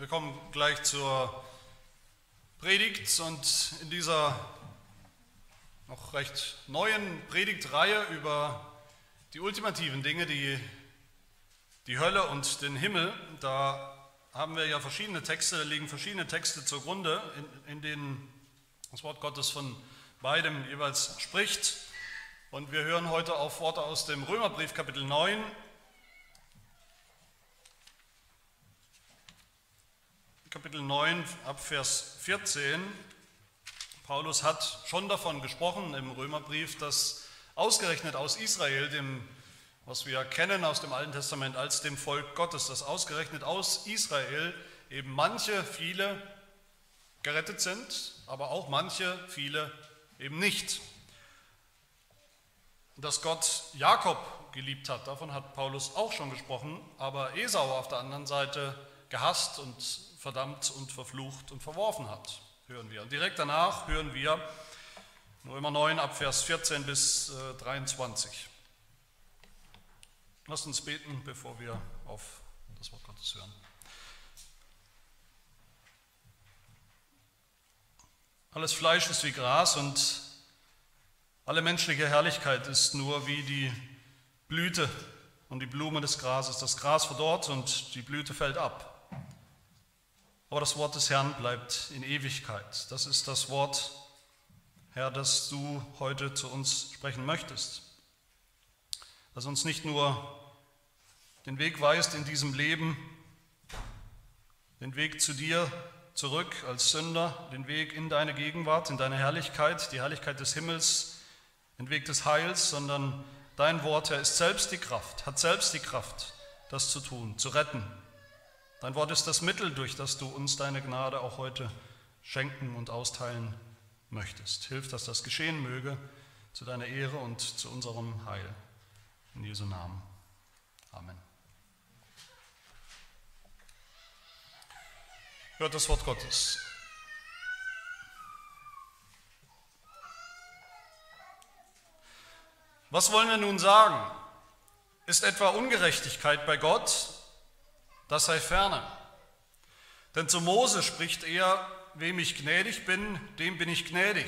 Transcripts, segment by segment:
Wir kommen gleich zur Predigt und in dieser noch recht neuen Predigtreihe über die ultimativen Dinge, die, die Hölle und den Himmel, da haben wir ja verschiedene Texte, da liegen verschiedene Texte zugrunde, in, in denen das Wort Gottes von beidem jeweils spricht. Und wir hören heute auf Worte aus dem Römerbrief Kapitel 9 Kapitel 9 ab Vers 14. Paulus hat schon davon gesprochen im Römerbrief, dass ausgerechnet aus Israel, dem, was wir kennen aus dem Alten Testament als dem Volk Gottes, dass ausgerechnet aus Israel eben manche, viele gerettet sind, aber auch manche, viele eben nicht. Dass Gott Jakob geliebt hat, davon hat Paulus auch schon gesprochen, aber Esau auf der anderen Seite gehasst und verdammt und verflucht und verworfen hat, hören wir. Und direkt danach hören wir Römer 9 ab Vers 14 bis 23. Äh, Lasst uns beten, bevor wir auf das Wort Gottes hören. Alles Fleisch ist wie Gras und alle menschliche Herrlichkeit ist nur wie die Blüte und die Blume des Grases. Das Gras verdorrt und die Blüte fällt ab. Aber das Wort des Herrn bleibt in Ewigkeit. Das ist das Wort, Herr, das du heute zu uns sprechen möchtest. Das uns nicht nur den Weg weist in diesem Leben, den Weg zu dir zurück als Sünder, den Weg in deine Gegenwart, in deine Herrlichkeit, die Herrlichkeit des Himmels, den Weg des Heils, sondern dein Wort, Herr, ist selbst die Kraft, hat selbst die Kraft, das zu tun, zu retten, Dein Wort ist das Mittel, durch das du uns deine Gnade auch heute schenken und austeilen möchtest. Hilf, dass das geschehen möge, zu deiner Ehre und zu unserem Heil. In Jesu Namen. Amen. Hört das Wort Gottes. Was wollen wir nun sagen? Ist etwa Ungerechtigkeit bei Gott? Das sei ferne. Denn zu Mose spricht er, wem ich gnädig bin, dem bin ich gnädig.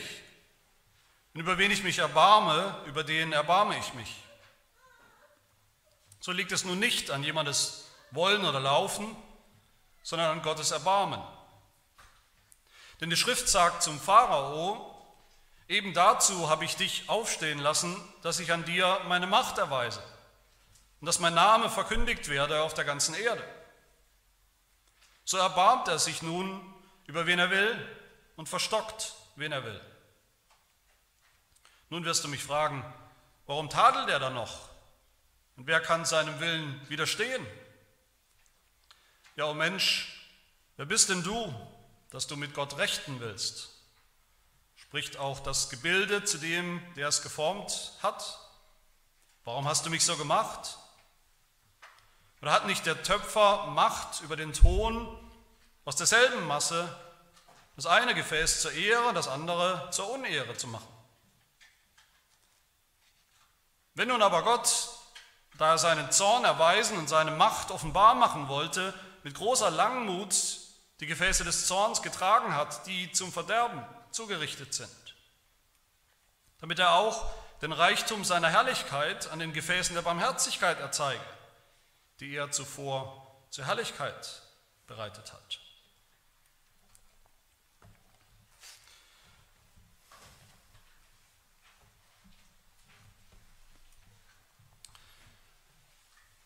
Und über wen ich mich erbarme, über den erbarme ich mich. So liegt es nun nicht an jemandes Wollen oder Laufen, sondern an Gottes Erbarmen. Denn die Schrift sagt zum Pharao, eben dazu habe ich dich aufstehen lassen, dass ich an dir meine Macht erweise und dass mein Name verkündigt werde auf der ganzen Erde. So erbarmt er sich nun über wen er will und verstockt, wen er will. Nun wirst du mich fragen, warum tadelt er dann noch? Und wer kann seinem Willen widerstehen? Ja, oh Mensch, wer bist denn du, dass du mit Gott rechten willst? Spricht auch das Gebilde zu dem, der es geformt hat? Warum hast du mich so gemacht? Oder hat nicht der Töpfer Macht über den Ton aus derselben Masse das eine Gefäß zur Ehre, das andere zur Unehre zu machen? Wenn nun aber Gott, da er seinen Zorn erweisen und seine Macht offenbar machen wollte, mit großer Langmut die Gefäße des Zorns getragen hat, die zum Verderben zugerichtet sind, damit er auch den Reichtum seiner Herrlichkeit an den Gefäßen der Barmherzigkeit erzeige die er zuvor zur Herrlichkeit bereitet hat.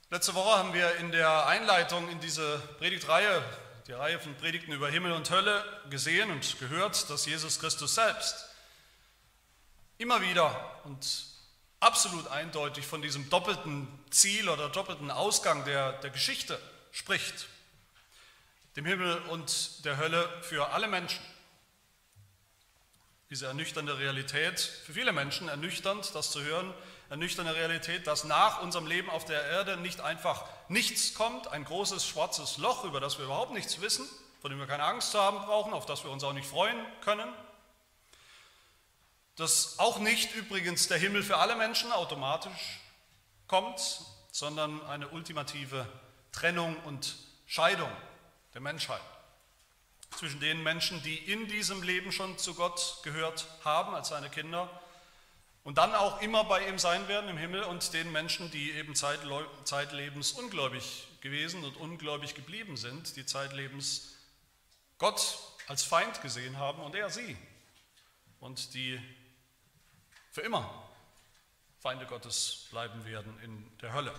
Letzte Woche haben wir in der Einleitung in diese Predigtreihe, die Reihe von Predigten über Himmel und Hölle, gesehen und gehört, dass Jesus Christus selbst immer wieder und absolut eindeutig von diesem doppelten Ziel oder doppelten Ausgang der, der Geschichte spricht. Dem Himmel und der Hölle für alle Menschen. Diese ernüchternde Realität, für viele Menschen ernüchternd, das zu hören, ernüchternde Realität, dass nach unserem Leben auf der Erde nicht einfach nichts kommt, ein großes schwarzes Loch, über das wir überhaupt nichts wissen, von dem wir keine Angst haben brauchen, auf das wir uns auch nicht freuen können, dass auch nicht übrigens der Himmel für alle Menschen automatisch kommt, sondern eine ultimative Trennung und Scheidung der Menschheit zwischen den Menschen, die in diesem Leben schon zu Gott gehört haben als seine Kinder und dann auch immer bei ihm sein werden im Himmel und den Menschen, die eben zeitlebens ungläubig gewesen und ungläubig geblieben sind, die zeitlebens Gott als Feind gesehen haben und er sie und die für immer Feinde Gottes bleiben werden in der Hölle.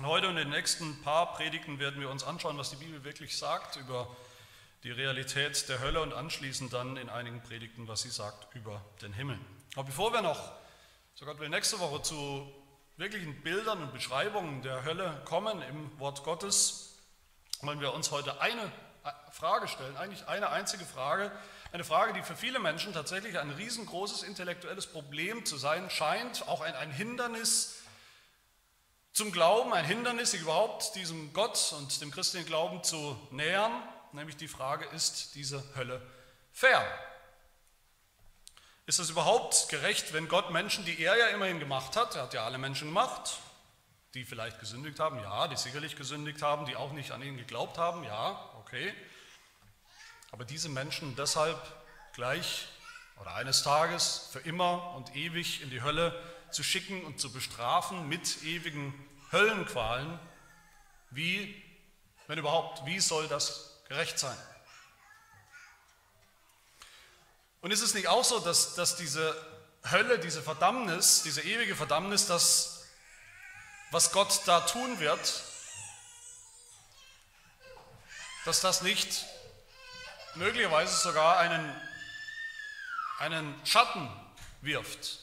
Und heute und in den nächsten paar Predigten werden wir uns anschauen, was die Bibel wirklich sagt über die Realität der Hölle und anschließend dann in einigen Predigten, was sie sagt über den Himmel. Aber bevor wir noch, so Gott will, nächste Woche zu wirklichen Bildern und Beschreibungen der Hölle kommen im Wort Gottes, wollen wir uns heute eine Frage stellen, eigentlich eine einzige Frage, eine Frage, die für viele Menschen tatsächlich ein riesengroßes intellektuelles Problem zu sein scheint, auch ein, ein Hindernis zum Glauben, ein Hindernis, sich überhaupt diesem Gott und dem christlichen Glauben zu nähern nämlich die Frage, ist diese Hölle fair? Ist es überhaupt gerecht, wenn Gott Menschen, die er ja immerhin gemacht hat, er hat ja alle Menschen gemacht, die vielleicht gesündigt haben, ja, die sicherlich gesündigt haben, die auch nicht an ihn geglaubt haben, ja, okay. Aber diese Menschen deshalb gleich oder eines Tages für immer und ewig in die Hölle zu schicken und zu bestrafen mit ewigen Höllenqualen, wie, wenn überhaupt, wie soll das gerecht sein. Und ist es nicht auch so, dass, dass diese Hölle, diese Verdammnis, diese ewige Verdammnis, das, was Gott da tun wird, dass das nicht möglicherweise sogar einen, einen Schatten wirft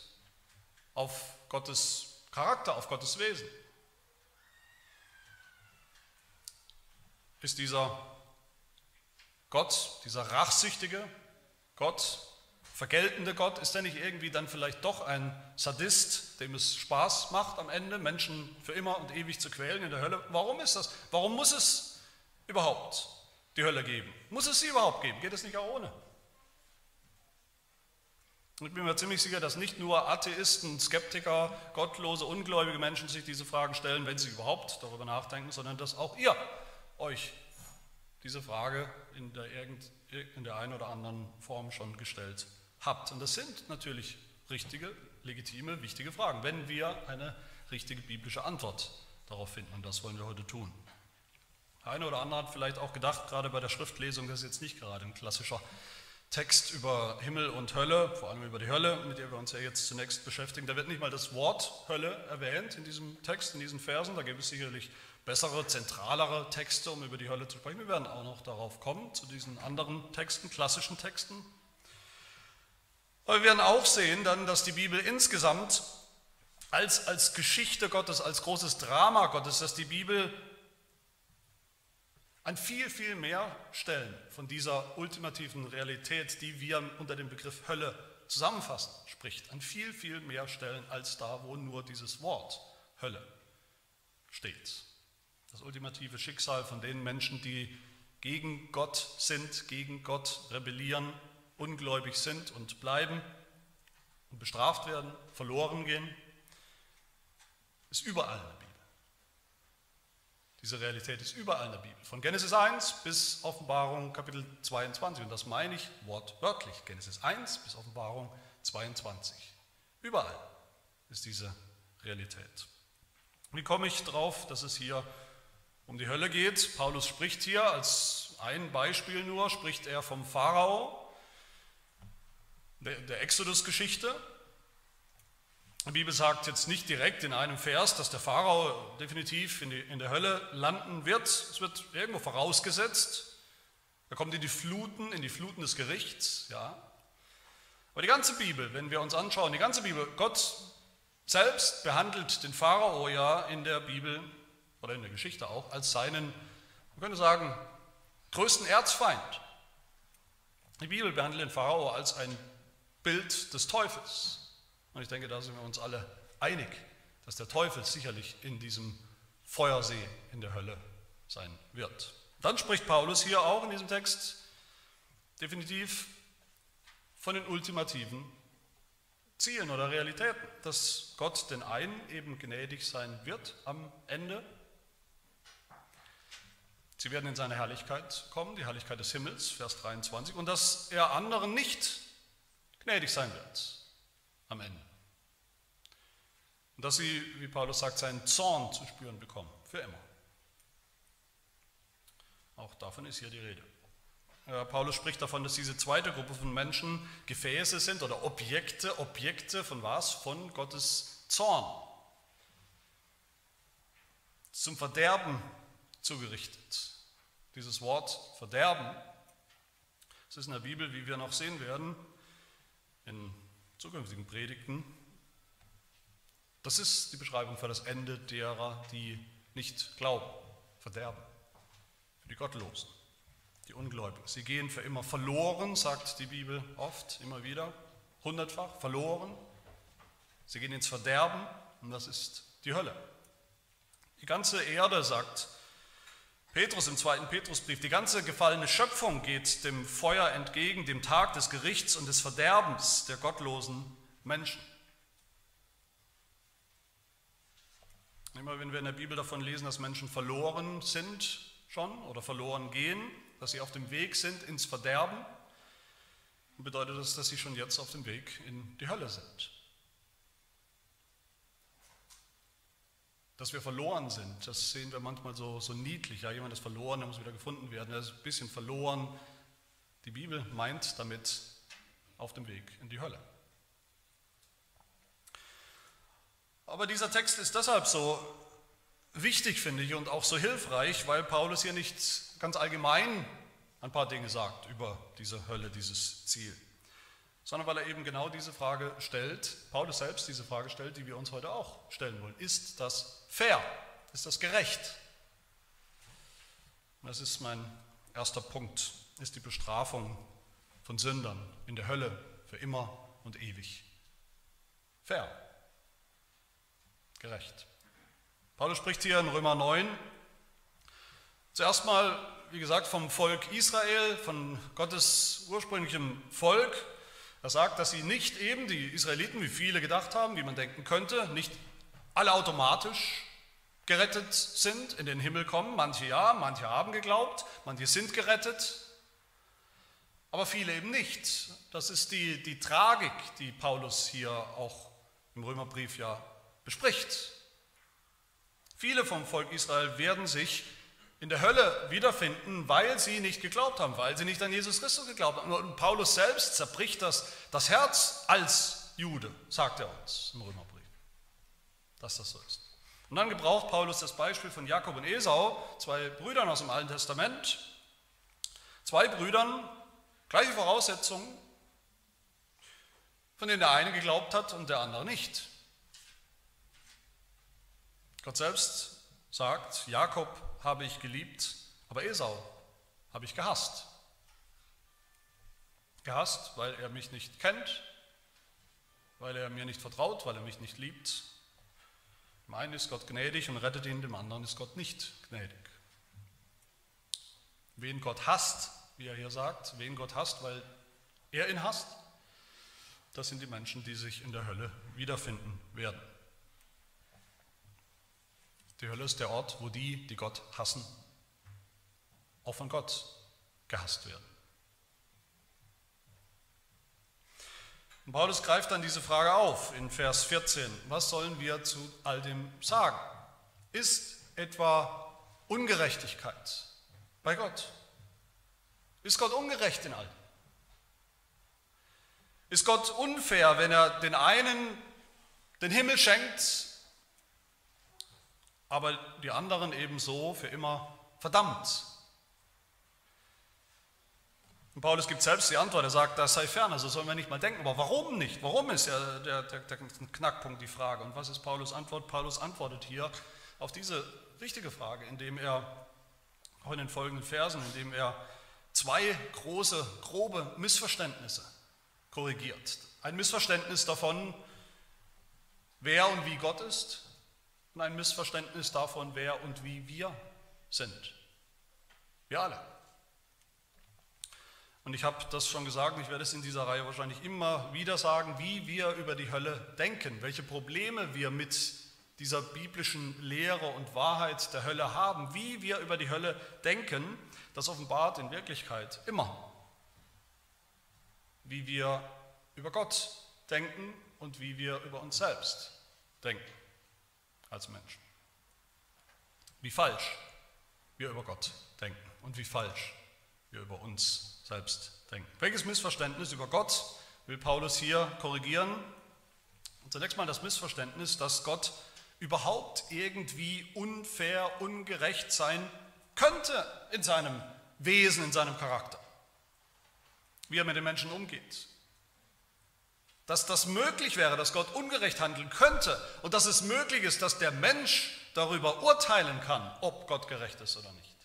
auf Gottes Charakter, auf Gottes Wesen? Ist dieser Gott, dieser rachsüchtige Gott, vergeltende Gott, ist er nicht irgendwie dann vielleicht doch ein Sadist, dem es Spaß macht am Ende, Menschen für immer und ewig zu quälen in der Hölle? Warum ist das? Warum muss es überhaupt die Hölle geben? Muss es sie überhaupt geben? Geht es nicht auch ohne? Ich bin mir ziemlich sicher, dass nicht nur Atheisten, Skeptiker, gottlose, ungläubige Menschen sich diese Fragen stellen, wenn sie überhaupt darüber nachdenken, sondern dass auch ihr euch diese Frage in der, in der einen oder anderen Form schon gestellt habt. Und das sind natürlich richtige, legitime, wichtige Fragen, wenn wir eine richtige biblische Antwort darauf finden. Und das wollen wir heute tun. Der eine oder andere hat vielleicht auch gedacht, gerade bei der Schriftlesung, das ist jetzt nicht gerade ein klassischer Text über Himmel und Hölle, vor allem über die Hölle, mit der wir uns ja jetzt zunächst beschäftigen. Da wird nicht mal das Wort Hölle erwähnt in diesem Text, in diesen Versen. Da gibt es sicherlich bessere, zentralere Texte, um über die Hölle zu sprechen. Wir werden auch noch darauf kommen, zu diesen anderen Texten, klassischen Texten. Aber wir werden auch sehen dann, dass die Bibel insgesamt als, als Geschichte Gottes, als großes Drama Gottes, dass die Bibel an viel, viel mehr Stellen von dieser ultimativen Realität, die wir unter dem Begriff Hölle zusammenfassen, spricht. An viel, viel mehr Stellen als da, wo nur dieses Wort Hölle steht. Das ultimative Schicksal von den Menschen, die gegen Gott sind, gegen Gott rebellieren, ungläubig sind und bleiben und bestraft werden, verloren gehen, ist überall in der Bibel. Diese Realität ist überall in der Bibel. Von Genesis 1 bis Offenbarung Kapitel 22. Und das meine ich wortwörtlich. Genesis 1 bis Offenbarung 22. Überall ist diese Realität. Wie komme ich darauf, dass es hier um die Hölle geht. Paulus spricht hier als ein Beispiel nur, spricht er vom Pharao, der, Exodus-Geschichte. Die Bibel sagt jetzt nicht direkt in einem Vers, dass der Pharao definitiv in, die, in der Hölle landen wird. Es wird irgendwo vorausgesetzt. Er kommt in die Fluten, in die Fluten des Gerichts, ja. Aber die ganze Bibel, wenn wir uns anschauen, die ganze Bibel, Gott selbst behandelt den Pharao ja in der Bibel oder in der Geschichte auch, als seinen, man könnte sagen, größten Erzfeind. Die Bibel behandelt den Pharao als ein Bild des Teufels. Und ich denke, da sind wir uns alle einig, dass der Teufel sicherlich in diesem Feuersee in der Hölle sein wird. Dann spricht Paulus hier auch in diesem Text definitiv von den ultimativen Zielen oder Realitäten, dass Gott den einen eben gnädig sein wird am Ende Sie werden in seine Herrlichkeit kommen, die Herrlichkeit des Himmels, Vers 23, und dass er anderen nicht gnädig sein wird am Ende. Und dass sie, wie Paulus sagt, seinen Zorn zu spüren bekommen, für immer. Auch davon ist hier die Rede. Paulus spricht davon, dass diese zweite Gruppe von Menschen Gefäße sind oder Objekte, Objekte von was? Von Gottes Zorn. Zum Verderben zugerichtet. Dieses Wort Verderben, das ist in der Bibel, wie wir noch sehen werden, in zukünftigen Predigten, das ist die Beschreibung für das Ende derer, die nicht glauben, Verderben, für die Gottlosen die Ungläubigen. Sie gehen für immer verloren, sagt die Bibel oft, immer wieder, hundertfach, verloren. Sie gehen ins Verderben und das ist die Hölle. Die ganze Erde, sagt Petrus im zweiten Petrusbrief, die ganze gefallene Schöpfung geht dem Feuer entgegen, dem Tag des Gerichts und des Verderbens der gottlosen Menschen. Immer wenn wir in der Bibel davon lesen, dass Menschen verloren sind schon oder verloren gehen, dass sie auf dem Weg sind ins Verderben, bedeutet das, dass sie schon jetzt auf dem Weg in die Hölle sind. Dass wir verloren sind, das sehen wir manchmal so, so niedlich. Ja, jemand ist verloren, der muss wieder gefunden werden. Er ist ein bisschen verloren. Die Bibel meint damit auf dem Weg in die Hölle. Aber dieser Text ist deshalb so wichtig, finde ich, und auch so hilfreich, weil Paulus hier nicht ganz allgemein ein paar Dinge sagt über diese Hölle, dieses Ziel, sondern weil er eben genau diese Frage stellt, Paulus selbst diese Frage stellt, die wir uns heute auch stellen wollen. Ist das fair? Ist das gerecht? Das ist mein erster Punkt, ist die Bestrafung von Sündern in der Hölle für immer und ewig. Fair, gerecht. Paulus spricht hier in Römer 9 zuerst mal, wie gesagt, vom Volk Israel, von Gottes ursprünglichem Volk. Er sagt, dass sie nicht eben, die Israeliten, wie viele gedacht haben, wie man denken könnte, nicht alle automatisch gerettet sind, in den Himmel kommen. Manche ja, manche haben geglaubt, manche sind gerettet, aber viele eben nicht. Das ist die, die Tragik, die Paulus hier auch im Römerbrief ja bespricht. Viele vom Volk Israel werden sich in der Hölle wiederfinden, weil sie nicht geglaubt haben, weil sie nicht an Jesus Christus geglaubt haben. Und Paulus selbst zerbricht das, das Herz als Jude, sagt er uns im Römerbrief, dass das so ist. Und dann gebraucht Paulus das Beispiel von Jakob und Esau, zwei Brüdern aus dem Alten Testament, zwei Brüdern, gleiche Voraussetzungen, von denen der eine geglaubt hat und der andere nicht. Gott selbst sagt, Jakob habe ich geliebt, aber Esau habe ich gehasst. Gehasst, weil er mich nicht kennt, weil er mir nicht vertraut, weil er mich nicht liebt. Dem einen ist Gott gnädig und rettet ihn, dem anderen ist Gott nicht gnädig. Wen Gott hasst, wie er hier sagt, wen Gott hasst, weil er ihn hasst, das sind die Menschen, die sich in der Hölle wiederfinden werden. Die Hölle ist der Ort, wo die, die Gott hassen, auch von Gott gehasst werden. Und Paulus greift dann diese Frage auf in Vers 14. Was sollen wir zu all dem sagen? Ist etwa Ungerechtigkeit bei Gott? Ist Gott ungerecht in allem? Ist Gott unfair, wenn er den einen den Himmel schenkt aber die anderen ebenso für immer verdammt. Und Paulus gibt selbst die Antwort, er sagt, das sei fern, also sollen wir nicht mal denken. Aber warum nicht? Warum ist ja der, der, der Knackpunkt die Frage? Und was ist Paulus Antwort? Paulus antwortet hier auf diese wichtige Frage, indem er auch in den folgenden Versen, indem er zwei große, grobe Missverständnisse korrigiert. Ein Missverständnis davon, wer und wie Gott ist und ein Missverständnis davon, wer und wie wir sind. Wir alle. Und ich habe das schon gesagt, ich werde es in dieser Reihe wahrscheinlich immer wieder sagen, wie wir über die Hölle denken, welche Probleme wir mit dieser biblischen Lehre und Wahrheit der Hölle haben, wie wir über die Hölle denken, das offenbart in Wirklichkeit immer, wie wir über Gott denken und wie wir über uns selbst denken als Menschen. Wie falsch wir über Gott denken und wie falsch wir über uns selbst denken. Welches Missverständnis über Gott will Paulus hier korrigieren? Zunächst mal das Missverständnis, dass Gott überhaupt irgendwie unfair, ungerecht sein könnte in seinem Wesen, in seinem Charakter, wie er mit den Menschen umgeht. Dass das möglich wäre, dass Gott ungerecht handeln könnte und dass es möglich ist, dass der Mensch darüber urteilen kann, ob Gott gerecht ist oder nicht.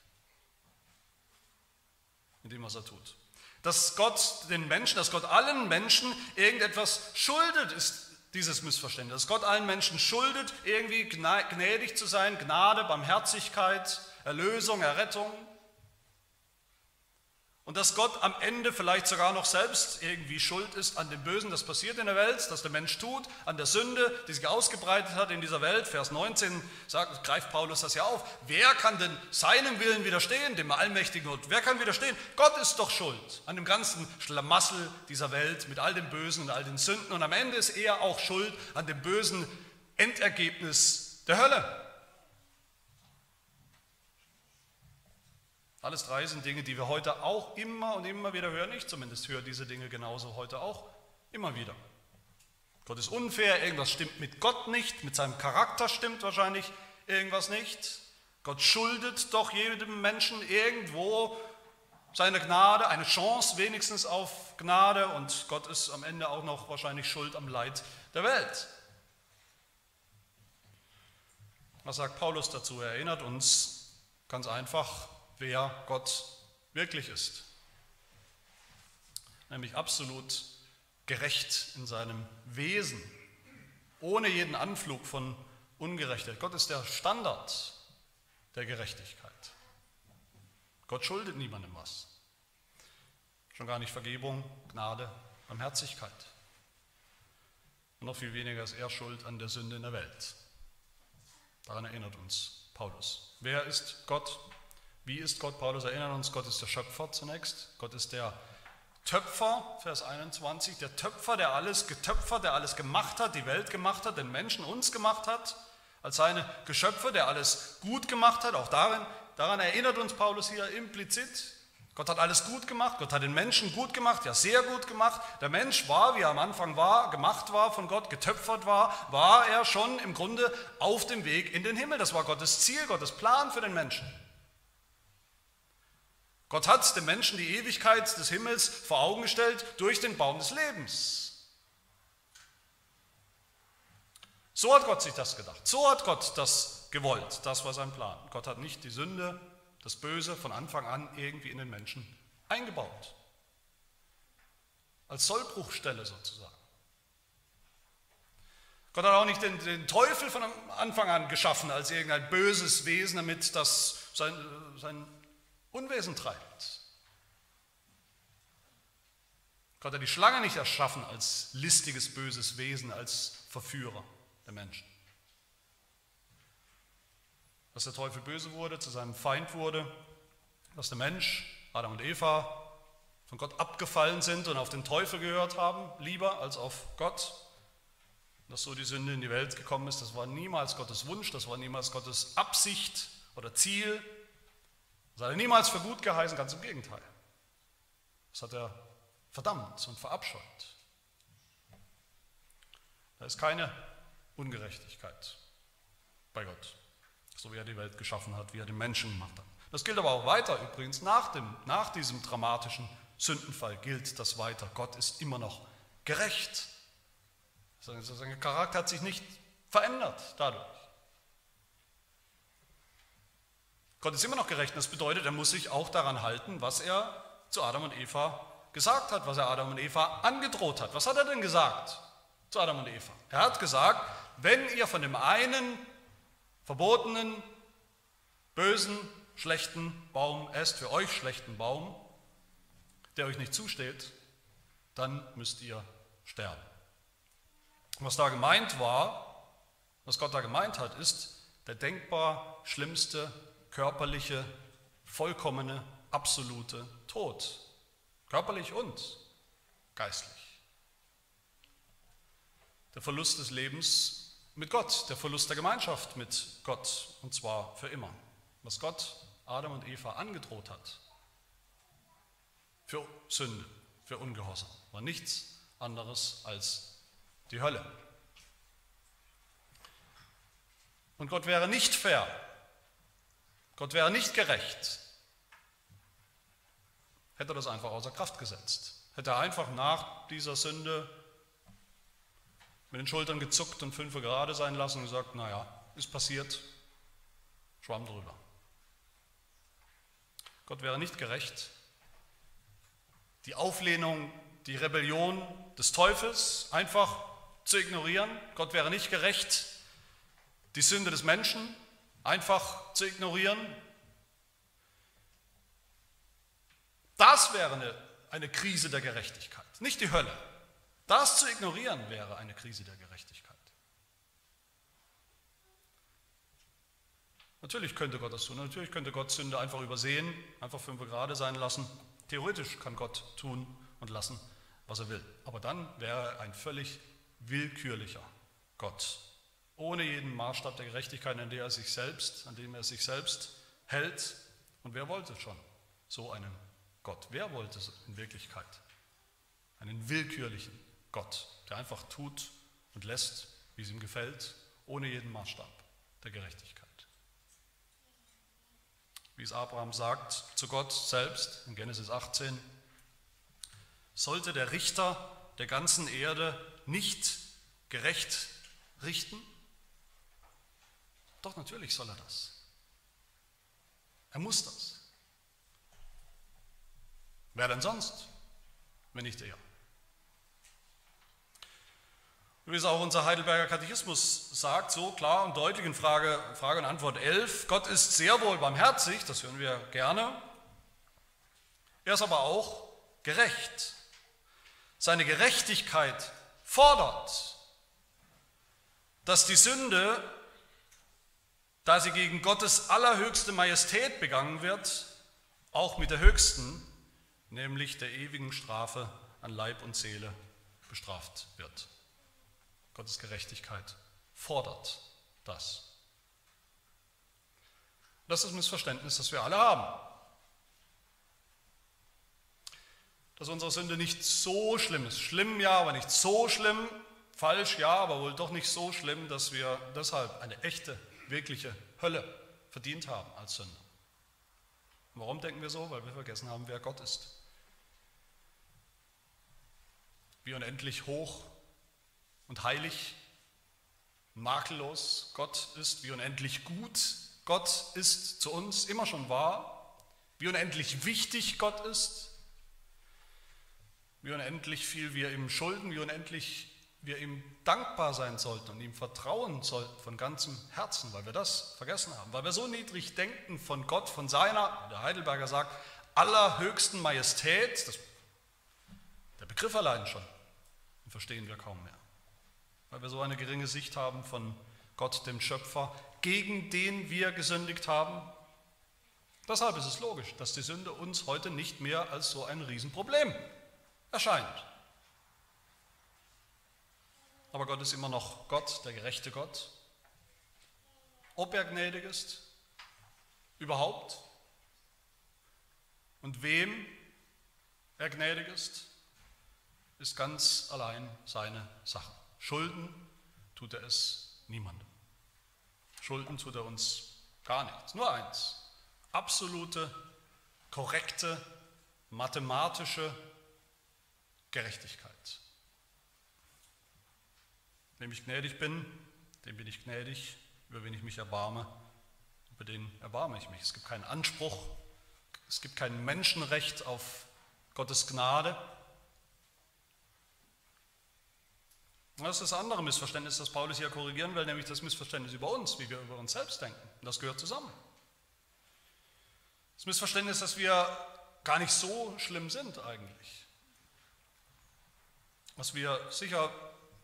In dem, was er tut. Dass Gott den Menschen, dass Gott allen Menschen irgendetwas schuldet, ist dieses Missverständnis. Dass Gott allen Menschen schuldet, irgendwie gnädig zu sein, Gnade, Barmherzigkeit, Erlösung, Errettung. Und dass Gott am Ende vielleicht sogar noch selbst irgendwie schuld ist an dem Bösen, das passiert in der Welt, das der Mensch tut, an der Sünde, die sich ausgebreitet hat in dieser Welt. Vers 19 sagt, greift Paulus das ja auf. Wer kann denn seinem Willen widerstehen, dem allmächtigen Gott? Wer kann widerstehen? Gott ist doch schuld an dem ganzen Schlamassel dieser Welt mit all dem Bösen und all den Sünden. Und am Ende ist er auch schuld an dem bösen Endergebnis der Hölle. Alles drei sind Dinge, die wir heute auch immer und immer wieder hören. Ich zumindest höre diese Dinge genauso heute auch immer wieder. Gott ist unfair, irgendwas stimmt mit Gott nicht, mit seinem Charakter stimmt wahrscheinlich irgendwas nicht. Gott schuldet doch jedem Menschen irgendwo seine Gnade, eine Chance wenigstens auf Gnade und Gott ist am Ende auch noch wahrscheinlich schuld am Leid der Welt. Was sagt Paulus dazu? Er erinnert uns ganz einfach wer Gott wirklich ist. Nämlich absolut gerecht in seinem Wesen, ohne jeden Anflug von Ungerechtigkeit. Gott ist der Standard der Gerechtigkeit. Gott schuldet niemandem was. Schon gar nicht Vergebung, Gnade, Barmherzigkeit. Und noch viel weniger ist er schuld an der Sünde in der Welt. Daran erinnert uns Paulus. Wer ist Gott? Wie ist Gott? Paulus erinnert uns, Gott ist der Schöpfer zunächst. Gott ist der Töpfer, Vers 21, der Töpfer, der alles getöpfert, der alles gemacht hat, die Welt gemacht hat, den Menschen uns gemacht hat, als seine Geschöpfe, der alles gut gemacht hat. Auch darin, daran erinnert uns Paulus hier implizit. Gott hat alles gut gemacht, Gott hat den Menschen gut gemacht, ja sehr gut gemacht. Der Mensch war, wie er am Anfang war, gemacht war von Gott, getöpfert war, war er schon im Grunde auf dem Weg in den Himmel. Das war Gottes Ziel, Gottes Plan für den Menschen. Gott hat dem Menschen die Ewigkeit des Himmels vor Augen gestellt durch den Baum des Lebens. So hat Gott sich das gedacht. So hat Gott das gewollt. Das war sein Plan. Gott hat nicht die Sünde, das Böse von Anfang an irgendwie in den Menschen eingebaut. Als Sollbruchstelle sozusagen. Gott hat auch nicht den, den, Teufel von Anfang an geschaffen als irgendein böses Wesen, damit das sein, sein Unwesen treibt. Gott hat die Schlange nicht erschaffen als listiges, böses Wesen, als Verführer der Menschen. Dass der Teufel böse wurde, zu seinem Feind wurde, dass der Mensch, Adam und Eva, von Gott abgefallen sind und auf den Teufel gehört haben, lieber als auf Gott. Dass so die Sünde in die Welt gekommen ist, das war niemals Gottes Wunsch, das war niemals Gottes Absicht oder Ziel, das hat er niemals für gut geheißen, ganz im Gegenteil. Das hat er verdammt und verabscheut. Da ist keine Ungerechtigkeit bei Gott, so wie er die Welt geschaffen hat, wie er den Menschen gemacht hat. Das gilt aber auch weiter übrigens nach, dem, nach diesem dramatischen Sündenfall gilt das weiter. Gott ist immer noch gerecht. Sein Charakter hat sich nicht verändert dadurch. Gott ist immer noch gerecht. Das bedeutet, er muss sich auch daran halten, was er zu Adam und Eva gesagt hat, was er Adam und Eva angedroht hat. Was hat er denn gesagt zu Adam und Eva? Er hat gesagt, wenn ihr von dem einen verbotenen, bösen, schlechten Baum esst, für euch schlechten Baum, der euch nicht zusteht, dann müsst ihr sterben. Was da gemeint war, Was Gott da gemeint hat, ist der denkbar schlimmste körperliche, vollkommene, absolute Tod. Körperlich und geistlich. Der Verlust des Lebens mit Gott, der Verlust der Gemeinschaft mit Gott, und zwar für immer. Was Gott Adam und Eva angedroht hat, für Sünde, für Ungehorsam, war nichts anderes als die Hölle. Und Gott wäre nicht fair, Gott wäre nicht gerecht, hätte er das einfach außer Kraft gesetzt. Hätte er einfach nach dieser Sünde mit den Schultern gezuckt und fünf gerade sein lassen und gesagt, naja, ist passiert, schwamm drüber. Gott wäre nicht gerecht. Die Auflehnung, die Rebellion des Teufels einfach zu ignorieren. Gott wäre nicht gerecht. Die Sünde des Menschen einfach zu ignorieren. Das wäre eine, eine Krise der Gerechtigkeit, nicht die Hölle. Das zu ignorieren wäre eine Krise der Gerechtigkeit. Natürlich könnte Gott das tun. Natürlich könnte Gott Sünde einfach übersehen, einfach fünf gerade sein lassen. Theoretisch kann Gott tun und lassen, was er will. Aber dann wäre er ein völlig willkürlicher Gott. Ohne jeden Maßstab der Gerechtigkeit, an, der er sich selbst, an dem er sich selbst hält. Und wer wollte schon so einen Gott? Wer wollte es in Wirklichkeit? Einen willkürlichen Gott, der einfach tut und lässt, wie es ihm gefällt, ohne jeden Maßstab der Gerechtigkeit wie es Abraham sagt, zu Gott selbst in Genesis 18, sollte der Richter der ganzen Erde nicht gerecht richten? Doch natürlich soll er das. Er muss das. Wer denn sonst, wenn nicht er? Wie es auch unser Heidelberger Katechismus sagt, so klar und deutlich in Frage, Frage und Antwort 11, Gott ist sehr wohl barmherzig, das hören wir gerne, er ist aber auch gerecht. Seine Gerechtigkeit fordert, dass die Sünde, da sie gegen Gottes allerhöchste Majestät begangen wird, auch mit der höchsten, nämlich der ewigen Strafe an Leib und Seele bestraft wird. Gottes Gerechtigkeit fordert das. Das ist ein Missverständnis, das wir alle haben. Dass unsere Sünde nicht so schlimm ist. Schlimm ja, aber nicht so schlimm. Falsch ja, aber wohl doch nicht so schlimm, dass wir deshalb eine echte, wirkliche Hölle verdient haben als Sünder. Warum denken wir so? Weil wir vergessen haben, wer Gott ist. Wie unendlich hoch und heilig, makellos Gott ist, wie unendlich gut Gott ist zu uns, immer schon war, wie unendlich wichtig Gott ist, wie unendlich viel wir ihm schulden, wie unendlich wir ihm dankbar sein sollten und ihm vertrauen sollten von ganzem Herzen, weil wir das vergessen haben, weil wir so niedrig denken von Gott, von seiner, der Heidelberger sagt, allerhöchsten Majestät, das, der Begriff allein schon, den verstehen wir kaum mehr weil wir so eine geringe Sicht haben von Gott, dem Schöpfer, gegen den wir gesündigt haben. Deshalb ist es logisch, dass die Sünde uns heute nicht mehr als so ein Riesenproblem erscheint. Aber Gott ist immer noch Gott, der gerechte Gott. Ob er gnädig ist, überhaupt, und wem er gnädig ist, ist ganz allein seine Sache. Schulden tut er es niemandem. Schulden tut er uns gar nichts. Nur eins. Absolute, korrekte, mathematische Gerechtigkeit. Wem ich gnädig bin, dem bin ich gnädig, über wen ich mich erbarme, über den erbarme ich mich. Es gibt keinen Anspruch, es gibt kein Menschenrecht auf Gottes Gnade. Das ist das andere Missverständnis, das Paulus hier korrigieren will, nämlich das Missverständnis über uns, wie wir über uns selbst denken. das gehört zusammen. Das Missverständnis, dass wir gar nicht so schlimm sind eigentlich. Was wir sicher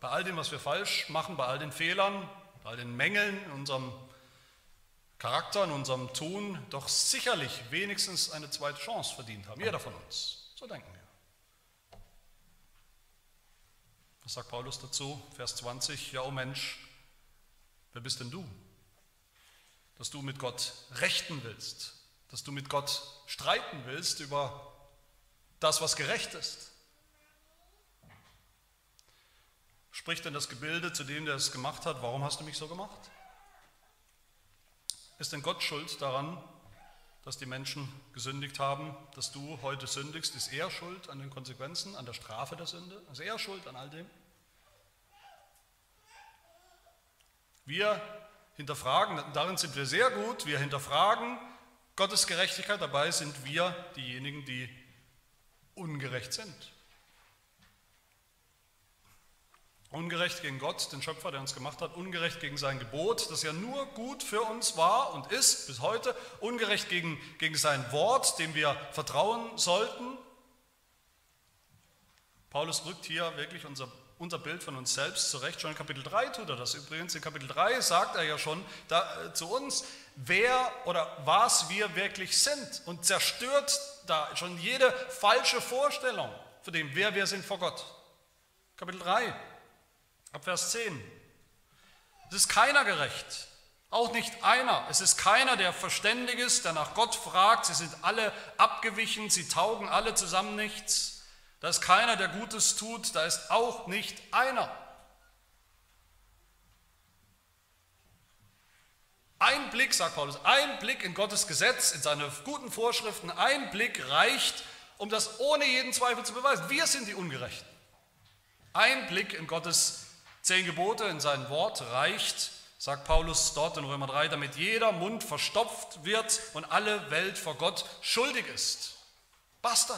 bei all dem, was wir falsch machen, bei all den Fehlern, all den Mängeln in unserem Charakter, in unserem Tun, doch sicherlich wenigstens eine zweite Chance verdient haben. Jeder von uns. So denken wir. Was sagt Paulus dazu? Vers 20. Ja, oh Mensch, wer bist denn du? Dass du mit Gott rechten willst, dass du mit Gott streiten willst über das, was gerecht ist. Spricht denn das Gebilde zu dem, der es gemacht hat, warum hast du mich so gemacht? Ist denn Gott schuld daran, dass die Menschen gesündigt haben, dass du heute sündigst? Ist er schuld an den Konsequenzen, an der Strafe der Sünde? Ist er schuld an all dem? Wir hinterfragen, darin sind wir sehr gut, wir hinterfragen Gottes Gerechtigkeit, dabei sind wir diejenigen, die ungerecht sind. Ungerecht gegen Gott, den Schöpfer, der uns gemacht hat, ungerecht gegen sein Gebot, das ja nur gut für uns war und ist bis heute, ungerecht gegen, gegen sein Wort, dem wir vertrauen sollten. Paulus rückt hier wirklich unser, unser Bild von uns selbst zurecht. Schon in Kapitel 3 tut er das übrigens. In Kapitel 3 sagt er ja schon da, äh, zu uns, wer oder was wir wirklich sind und zerstört da schon jede falsche Vorstellung von dem, wer wir sind vor Gott. Kapitel 3. Ab Vers 10. Es ist keiner gerecht, auch nicht einer. Es ist keiner, der verständig ist, der nach Gott fragt. Sie sind alle abgewichen, sie taugen alle zusammen nichts. Da ist keiner, der Gutes tut, da ist auch nicht einer. Ein Blick, sagt Paulus, ein Blick in Gottes Gesetz, in seine guten Vorschriften, ein Blick reicht, um das ohne jeden Zweifel zu beweisen. Wir sind die Ungerechten. Ein Blick in Gottes Gesetz Zehn Gebote in sein Wort reicht, sagt Paulus dort in Römer 3, damit jeder Mund verstopft wird und alle Welt vor Gott schuldig ist. Basta.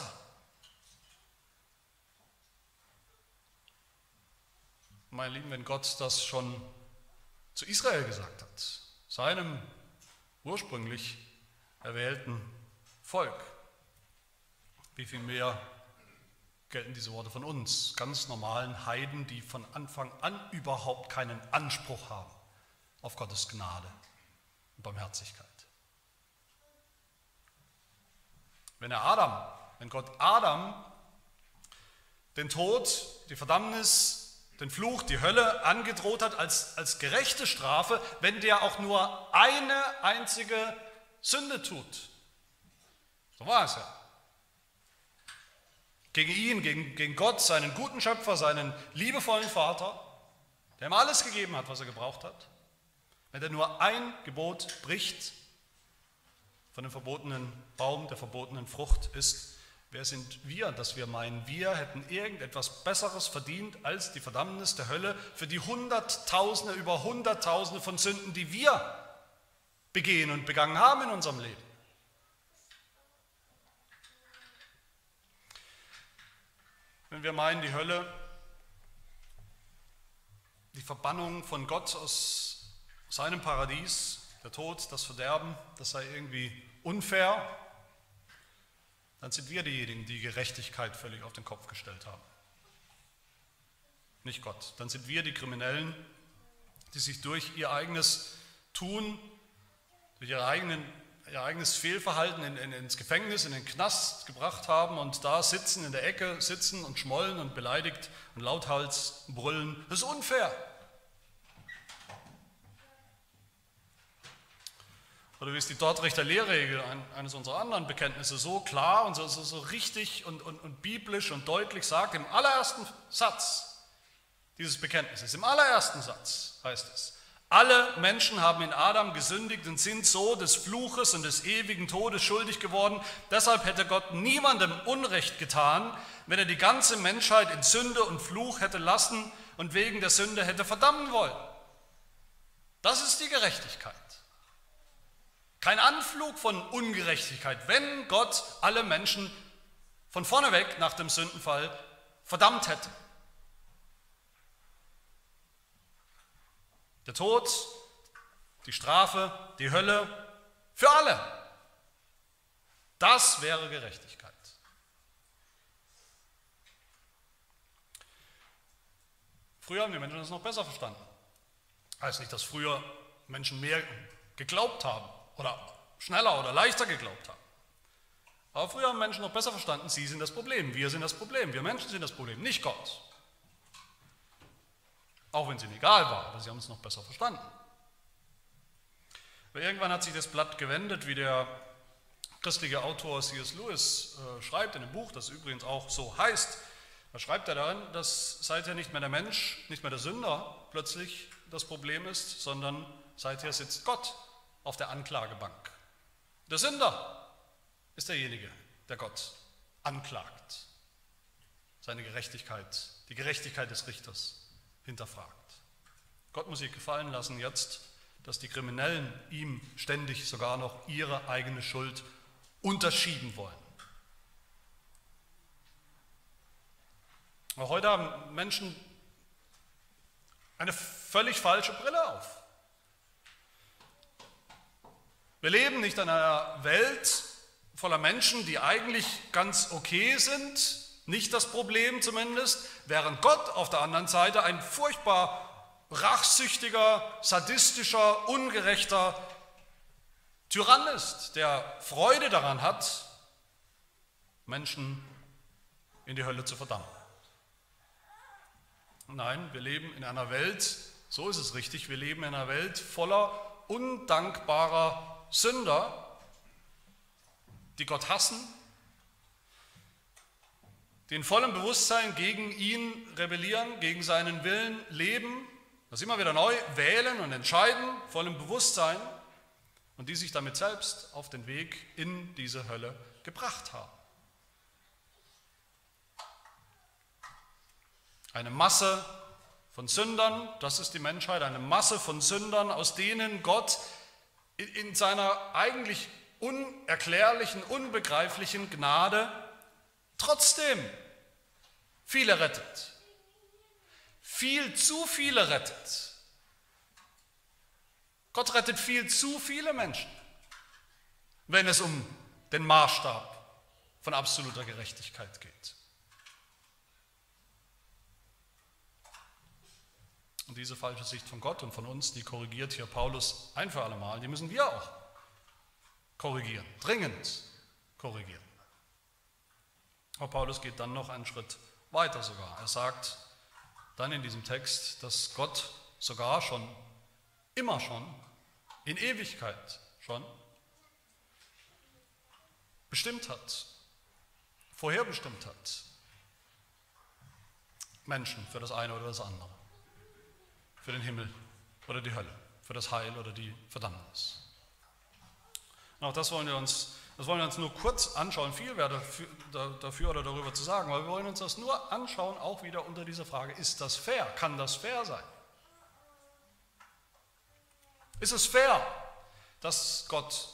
Meine Lieben, wenn Gott das schon zu Israel gesagt hat, seinem ursprünglich erwählten Volk, wie viel mehr gelten diese Worte von uns, ganz normalen Heiden, die von Anfang an überhaupt keinen Anspruch haben auf Gottes Gnade und Barmherzigkeit. Wenn er Adam, wenn Gott Adam den Tod, die Verdammnis, den Fluch, die Hölle angedroht hat als, als gerechte Strafe, wenn der auch nur eine einzige Sünde tut. So war es ja. Gegen ihn, gegen, gegen Gott, seinen guten Schöpfer, seinen liebevollen Vater, der ihm alles gegeben hat, was er gebraucht hat. Wenn er nur ein Gebot bricht von dem verbotenen Baum, der verbotenen Frucht ist, wer sind wir, dass wir meinen, wir hätten irgendetwas Besseres verdient als die Verdammnis der Hölle für die Hunderttausende über Hunderttausende von Sünden, die wir begehen und begangen haben in unserem Leben. Wenn wir meinen, die Hölle, die Verbannung von Gott aus seinem Paradies, der Tod, das Verderben, das sei irgendwie unfair, dann sind wir diejenigen, die Gerechtigkeit völlig auf den Kopf gestellt haben. Nicht Gott. Dann sind wir die Kriminellen, die sich durch ihr eigenes Tun, durch ihre eigenen ihr eigenes Fehlverhalten in, in, ins Gefängnis, in den Knast gebracht haben und da sitzen, in der Ecke sitzen und schmollen und beleidigt und lauthals brüllen. Das ist unfair. Oder wie ist die Dortrechter Lehrregel, eines unserer anderen Bekenntnisse, so klar und so, so, so richtig und, und, und biblisch und deutlich sagt, im allerersten Satz dieses Bekenntnisses, im allerersten Satz heißt es, alle Menschen haben in Adam gesündigt und sind so des Fluches und des ewigen Todes schuldig geworden. Deshalb hätte Gott niemandem Unrecht getan, wenn er die ganze Menschheit in Sünde und Fluch hätte lassen und wegen der Sünde hätte verdammen wollen. Das ist die Gerechtigkeit. Kein Anflug von Ungerechtigkeit, wenn Gott alle Menschen von vorne weg nach dem Sündenfall verdammt hätte. Der Tod, die Strafe, die Hölle für alle. Das wäre Gerechtigkeit. Früher haben die Menschen das noch besser verstanden. Heißt nicht, dass früher Menschen mehr geglaubt haben oder schneller oder leichter geglaubt haben. Aber früher haben Menschen noch besser verstanden, sie sind das Problem, wir sind das Problem, wir Menschen sind das Problem, nicht Gott. Auch wenn es ihnen egal war, aber sie haben es noch besser verstanden. Aber irgendwann hat sich das Blatt gewendet, wie der christliche Autor C.S. Lewis äh, schreibt in einem Buch, das übrigens auch so heißt. Da schreibt er darin, dass seither nicht mehr der Mensch, nicht mehr der Sünder plötzlich das Problem ist, sondern seither sitzt Gott auf der Anklagebank. Der Sünder ist derjenige, der Gott anklagt, seine Gerechtigkeit, die Gerechtigkeit des Richters hinterfragt. Gott muss sich gefallen lassen jetzt, dass die Kriminellen ihm ständig sogar noch ihre eigene Schuld unterschieben wollen. Auch heute haben Menschen eine völlig falsche Brille auf. Wir leben nicht in einer Welt voller Menschen, die eigentlich ganz okay sind, nicht das Problem zumindest, während Gott auf der anderen Seite ein furchtbar rachsüchtiger, sadistischer, ungerechter Tyrann ist, der Freude daran hat, Menschen in die Hölle zu verdammen. Nein, wir leben in einer Welt, so ist es richtig, wir leben in einer Welt voller undankbarer Sünder, die Gott hassen, die in vollem Bewusstsein gegen ihn rebellieren, gegen seinen Willen leben, das immer wieder neu wählen und entscheiden, vollem Bewusstsein und die sich damit selbst auf den Weg in diese Hölle gebracht haben. Eine Masse von Sündern, das ist die Menschheit, eine Masse von Sündern, aus denen Gott in seiner eigentlich unerklärlichen, unbegreiflichen Gnade trotzdem viele rettet. Viel zu viele rettet. Gott rettet viel zu viele Menschen, wenn es um den Maßstab von absoluter Gerechtigkeit geht. Und diese falsche Sicht von Gott und von uns, die korrigiert hier Paulus ein für alle Mal, die müssen wir auch korrigieren, dringend korrigieren. Aber Paulus geht dann noch einen Schritt weiter sogar. Er sagt dann in diesem Text, dass Gott sogar schon, immer schon, in Ewigkeit schon bestimmt hat, vorherbestimmt hat, Menschen für das eine oder das andere, für den Himmel oder die Hölle, für das Heil oder die Verdammnis. Und auch das wollen wir uns das wollen wir uns nur kurz anschauen. Viel wäre dafür, dafür, oder darüber zu sagen, aber wir wollen uns das nur anschauen, auch wieder unter dieser Frage, ist das fair? Kann das fair sein? Ist es fair, dass Gott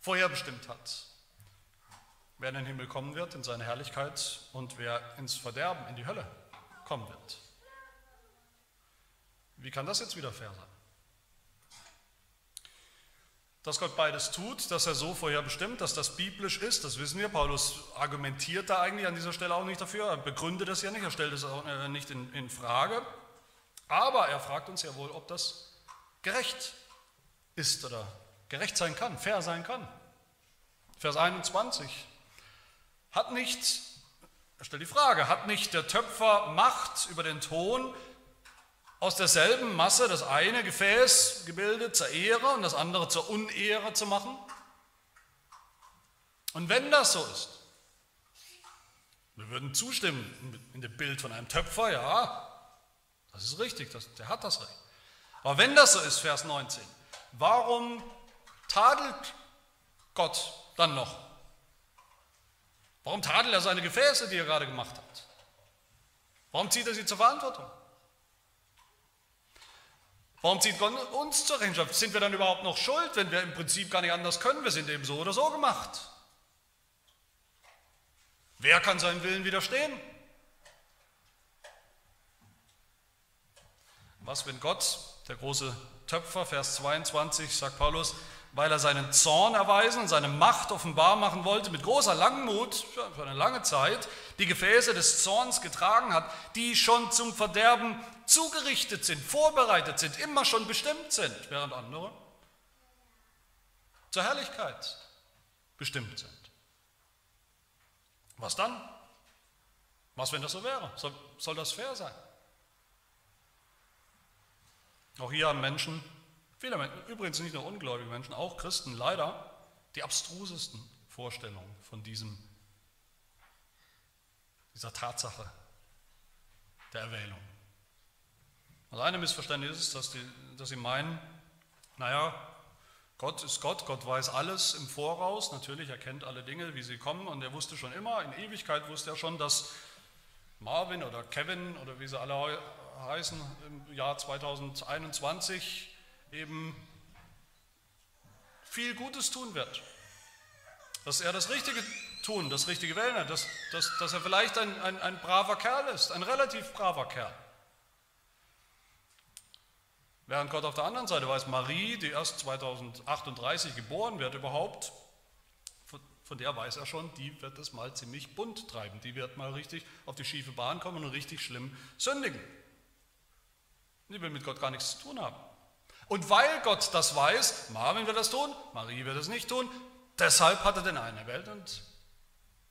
vorherbestimmt hat, wer in den Himmel kommen wird, in seine Herrlichkeit und wer ins Verderben, in die Hölle kommen wird? Wie kann das jetzt wieder fair sein? Dass Gott beides tut, dass er so vorher bestimmt, dass das biblisch ist, das wissen wir. Paulus argumentiert da eigentlich an dieser Stelle auch nicht dafür, er begründet es ja nicht, er stellt es auch äh, nicht in, in Frage. Aber er fragt uns ja wohl, ob das gerecht ist oder gerecht sein kann, fair sein kann. Vers 21. Hat nicht, er stellt die Frage, hat nicht der Töpfer Macht über den Ton, aus derselben Masse das eine Gefäß gebildet zur Ehre und das andere zur Unehre zu machen? Und wenn das so ist, wir würden zustimmen in dem Bild von einem Töpfer, ja, das ist richtig, das, der hat das Recht. Aber wenn das so ist, Vers 19, warum tadelt Gott dann noch? Warum tadelt er seine Gefäße, die er gerade gemacht hat? Warum zieht er sie zur Verantwortung? Warum zieht Gott uns zur Rechenschaft? Sind wir dann überhaupt noch schuld, wenn wir im Prinzip gar nicht anders können? Wir sind eben so oder so gemacht. Wer kann seinem Willen widerstehen? Was, wenn Gott, der große Töpfer, Vers 22, sagt Paulus, weil er seinen Zorn erweisen und seine Macht offenbar machen wollte, mit großer Langmut für eine lange Zeit die Gefäße des Zorns getragen hat, die schon zum Verderben zugerichtet sind, vorbereitet sind, immer schon bestimmt sind, während andere zur Herrlichkeit bestimmt sind. Was dann? Was, wenn das so wäre? Soll, soll das fair sein? Auch hier haben Menschen, viele Menschen, übrigens nicht nur ungläubige Menschen, auch Christen leider die abstrusesten Vorstellungen von diesem, dieser Tatsache der Erwählung. Das eine Missverständnis ist, dass, die, dass sie meinen, naja, Gott ist Gott, Gott weiß alles im Voraus, natürlich, er kennt alle Dinge, wie sie kommen und er wusste schon immer, in Ewigkeit wusste er schon, dass Marvin oder Kevin oder wie sie alle heißen im Jahr 2021 eben viel Gutes tun wird. Dass er das Richtige tun, das Richtige wählen wird, dass, dass, dass er vielleicht ein, ein, ein braver Kerl ist, ein relativ braver Kerl. Während Gott auf der anderen Seite weiß, Marie, die erst 2038 geboren wird überhaupt, von der weiß er schon, die wird es mal ziemlich bunt treiben. Die wird mal richtig auf die schiefe Bahn kommen und richtig schlimm sündigen. Die will mit Gott gar nichts zu tun haben. Und weil Gott das weiß, Marvin wird das tun, Marie wird es nicht tun, deshalb hat er den einen erwählt und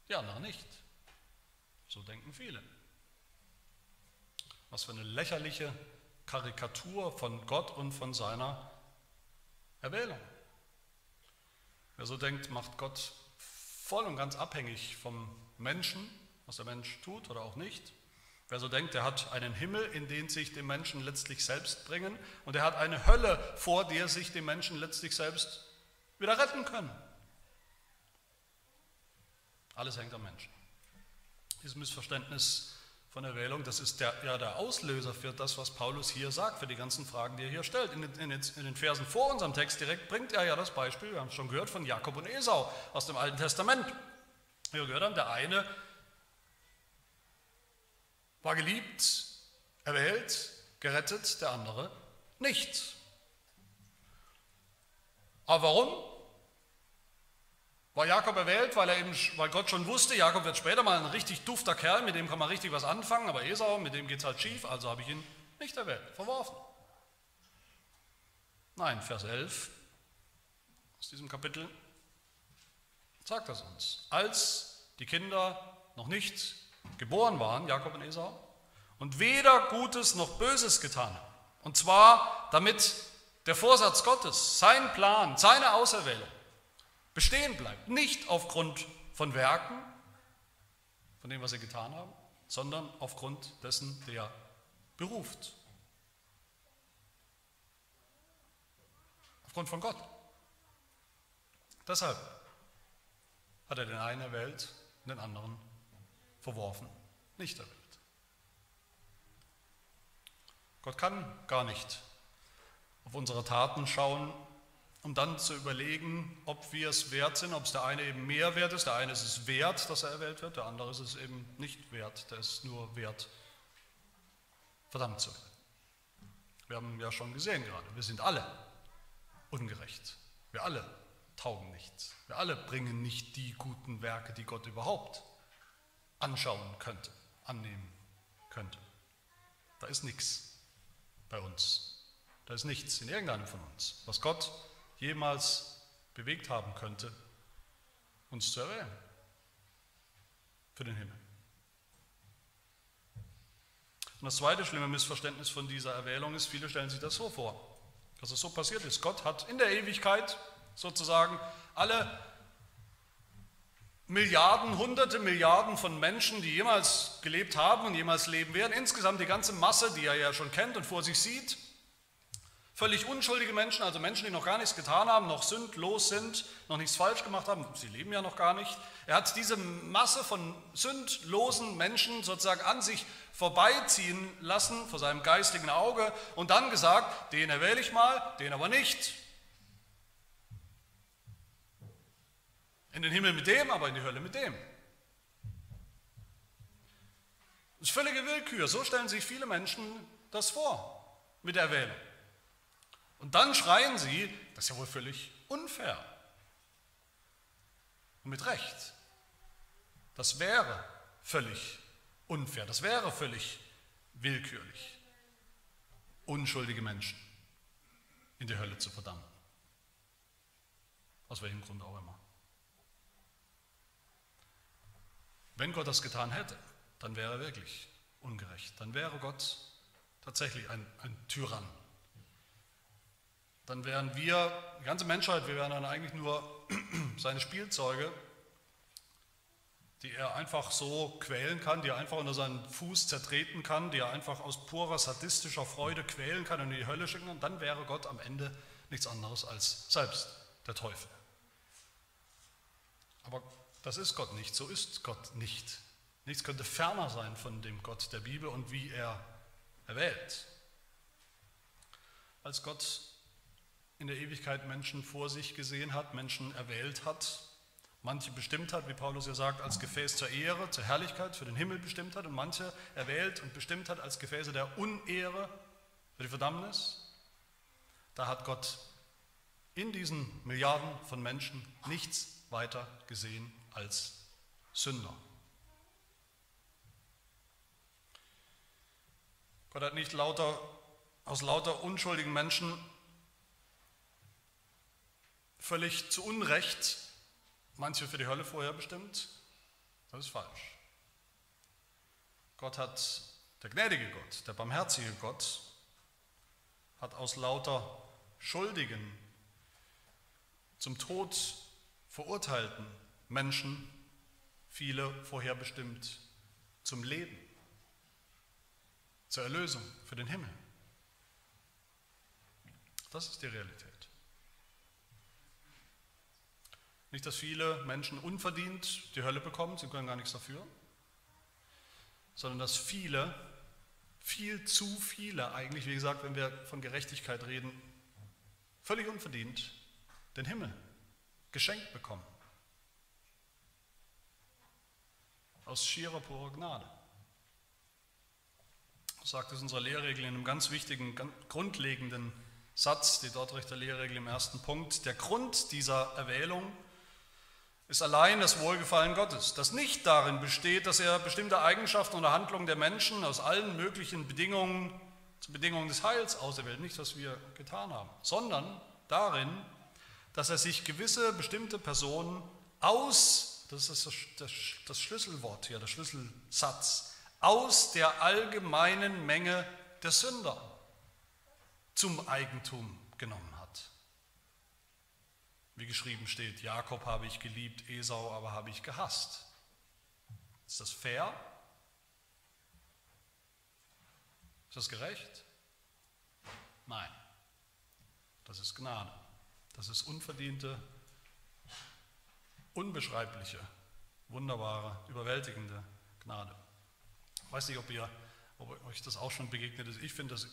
die andere nicht. So denken viele. Was für eine lächerliche Karikatur von Gott und von seiner Erwählung. Wer so denkt, macht Gott voll und ganz abhängig vom Menschen, was der Mensch tut oder auch nicht. Wer so denkt, der hat einen Himmel, in den sich die Menschen letztlich selbst bringen und er hat eine Hölle, vor der sich die Menschen letztlich selbst wieder retten können. Alles hängt am Menschen. Dieses Missverständnis von Erwählung, das ist der, ja der Auslöser für das, was Paulus hier sagt, für die ganzen Fragen, die er hier stellt. In, in, in den Versen vor unserem Text direkt bringt er ja das Beispiel, wir haben es schon gehört, von Jakob und Esau aus dem Alten Testament. Wir gehört haben, der eine war geliebt, erwählt, gerettet, der andere nicht. Aber warum? War Jakob erwählt, weil, er eben, weil Gott schon wusste, Jakob wird später mal ein richtig dufter Kerl, mit dem kann man richtig was anfangen, aber Esau, mit dem geht es halt schief, also habe ich ihn nicht erwählt, verworfen. Nein, Vers 11 aus diesem Kapitel sagt das uns. Als die Kinder noch nicht geboren waren, Jakob und Esau, und weder Gutes noch Böses getan haben, und zwar damit der Vorsatz Gottes, sein Plan, seine Auserwählung, bestehen bleibt. Nicht aufgrund von Werken, von dem, was sie getan haben, sondern aufgrund dessen, der beruft. Aufgrund von Gott. Deshalb hat er den einen erwählt und den anderen verworfen, nicht erwählt. Gott kann gar nicht auf unsere Taten schauen um dann zu überlegen, ob wir es wert sind, ob es der eine eben mehr wert ist. Der eine ist es wert, dass er erwählt wird, der andere ist es eben nicht wert. Der ist nur wert, verdammt zu werden. Wir haben ja schon gesehen gerade, wir sind alle ungerecht. Wir alle taugen nichts. Wir alle bringen nicht die guten Werke, die Gott überhaupt anschauen könnte, annehmen könnte. Da ist nichts bei uns. Da ist nichts in irgendeinem von uns, was Gott jemals bewegt haben könnte, uns zu erwählen für den Himmel. Und das zweite schlimme Missverständnis von dieser Erwählung ist, viele stellen sich das so vor, dass es so passiert ist. Gott hat in der Ewigkeit sozusagen alle Milliarden, hunderte Milliarden von Menschen, die jemals gelebt haben und jemals leben werden, insgesamt die ganze Masse, die er ja schon kennt und vor sich sieht, Völlig unschuldige Menschen, also Menschen, die noch gar nichts getan haben, noch sündlos sind, noch nichts falsch gemacht haben, sie leben ja noch gar nicht. Er hat diese Masse von sündlosen Menschen sozusagen an sich vorbeiziehen lassen vor seinem geistigen Auge und dann gesagt, den erwähle ich mal, den aber nicht. In den Himmel mit dem, aber in die Hölle mit dem. Das ist völlige Willkür. So stellen sich viele Menschen das vor mit der Erwählung. Und dann schreien sie, das ist ja wohl völlig unfair. Und mit Recht. Das wäre völlig unfair, das wäre völlig willkürlich, unschuldige Menschen in die Hölle zu verdammen. Aus welchem Grund auch immer. Wenn Gott das getan hätte, dann wäre er wirklich ungerecht. Dann wäre Gott tatsächlich ein, ein Tyrann. Dann wären wir, die ganze Menschheit, wir wären dann eigentlich nur seine Spielzeuge, die er einfach so quälen kann, die er einfach unter seinen Fuß zertreten kann, die er einfach aus purer sadistischer Freude quälen kann und in die Hölle schicken kann, dann wäre Gott am Ende nichts anderes als selbst der Teufel. Aber das ist Gott nicht, so ist Gott nicht. Nichts könnte ferner sein von dem Gott der Bibel und wie er erwählt. Als Gott in der Ewigkeit Menschen vor sich gesehen hat, Menschen erwählt hat, manche bestimmt hat, wie Paulus ja sagt, als Gefäß zur Ehre, zur Herrlichkeit, für den Himmel bestimmt hat und manche erwählt und bestimmt hat als Gefäße der Unehre, für die Verdammnis, da hat Gott in diesen Milliarden von Menschen nichts weiter gesehen als Sünder. Gott hat nicht lauter, aus lauter unschuldigen Menschen völlig zu Unrecht manche für die Hölle vorher bestimmt. Das ist falsch. Gott hat, der gnädige Gott, der barmherzige Gott, hat aus lauter Schuldigen zum Tod verurteilten Menschen viele vorherbestimmt zum Leben, zur Erlösung, für den Himmel. Das ist die Realität. Nicht, dass viele Menschen unverdient die Hölle bekommen, sie können gar nichts dafür, sondern dass viele, viel zu viele eigentlich, wie gesagt, wenn wir von Gerechtigkeit reden, völlig unverdient den Himmel geschenkt bekommen. Aus schierer purer Gnade. Das sagt es unserer Lehrregel in einem ganz wichtigen, ganz grundlegenden Satz, die Dortrechter Lehrregel im ersten Punkt. Der Grund dieser Erwählung ist allein das Wohlgefallen Gottes, das nicht darin besteht, dass er bestimmte Eigenschaften oder Handlungen der Menschen aus allen möglichen Bedingungen zu Bedingungen des Heils auserwählt, nicht was wir getan haben, sondern darin, dass er sich gewisse bestimmte Personen aus, das ist das Schlüsselwort hier, der Schlüsselsatz, aus der allgemeinen Menge der Sünder zum Eigentum genommen wie geschrieben steht, Jakob habe ich geliebt, Esau aber habe ich gehasst. Ist das fair? Ist das gerecht? Nein. Das ist Gnade. Das ist unverdiente, unbeschreibliche, wunderbare, überwältigende Gnade. Ich weiß nicht, ob, ihr, ob euch das auch schon begegnet ist. Ich finde das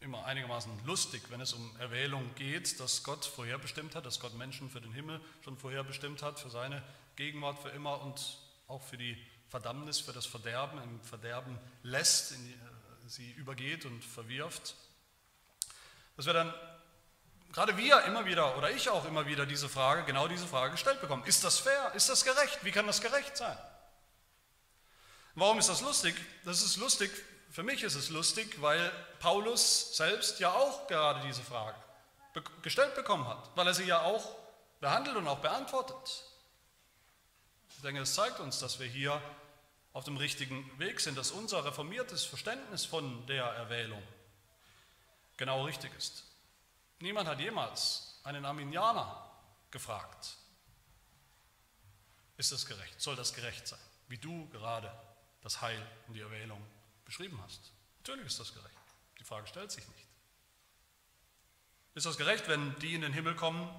immer einigermaßen lustig, wenn es um Erwählung geht, dass Gott vorherbestimmt hat, dass Gott Menschen für den Himmel schon vorherbestimmt hat, für seine Gegenwart für immer und auch für die Verdammnis, für das Verderben, im Verderben lässt, die, äh, sie übergeht und verwirft. Dass wir dann, gerade wir immer wieder, oder ich auch immer wieder diese Frage, genau diese Frage gestellt bekommen. Ist das fair? Ist das gerecht? Wie kann das gerecht sein? Warum ist das lustig? Das ist lustig, für mich ist es lustig, weil Paulus selbst ja auch gerade diese Frage gestellt bekommen hat, weil er sie ja auch behandelt und auch beantwortet. Ich denke, das zeigt uns, dass wir hier auf dem richtigen Weg sind, dass unser reformiertes Verständnis von der Erwählung genau richtig ist. Niemand hat jemals einen Arminianer gefragt, ist das gerecht, soll das gerecht sein, wie du gerade das Heil und die Erwählung beschrieben hast. Natürlich ist das gerecht. Die Frage stellt sich nicht. Ist das gerecht, wenn die in den Himmel kommen,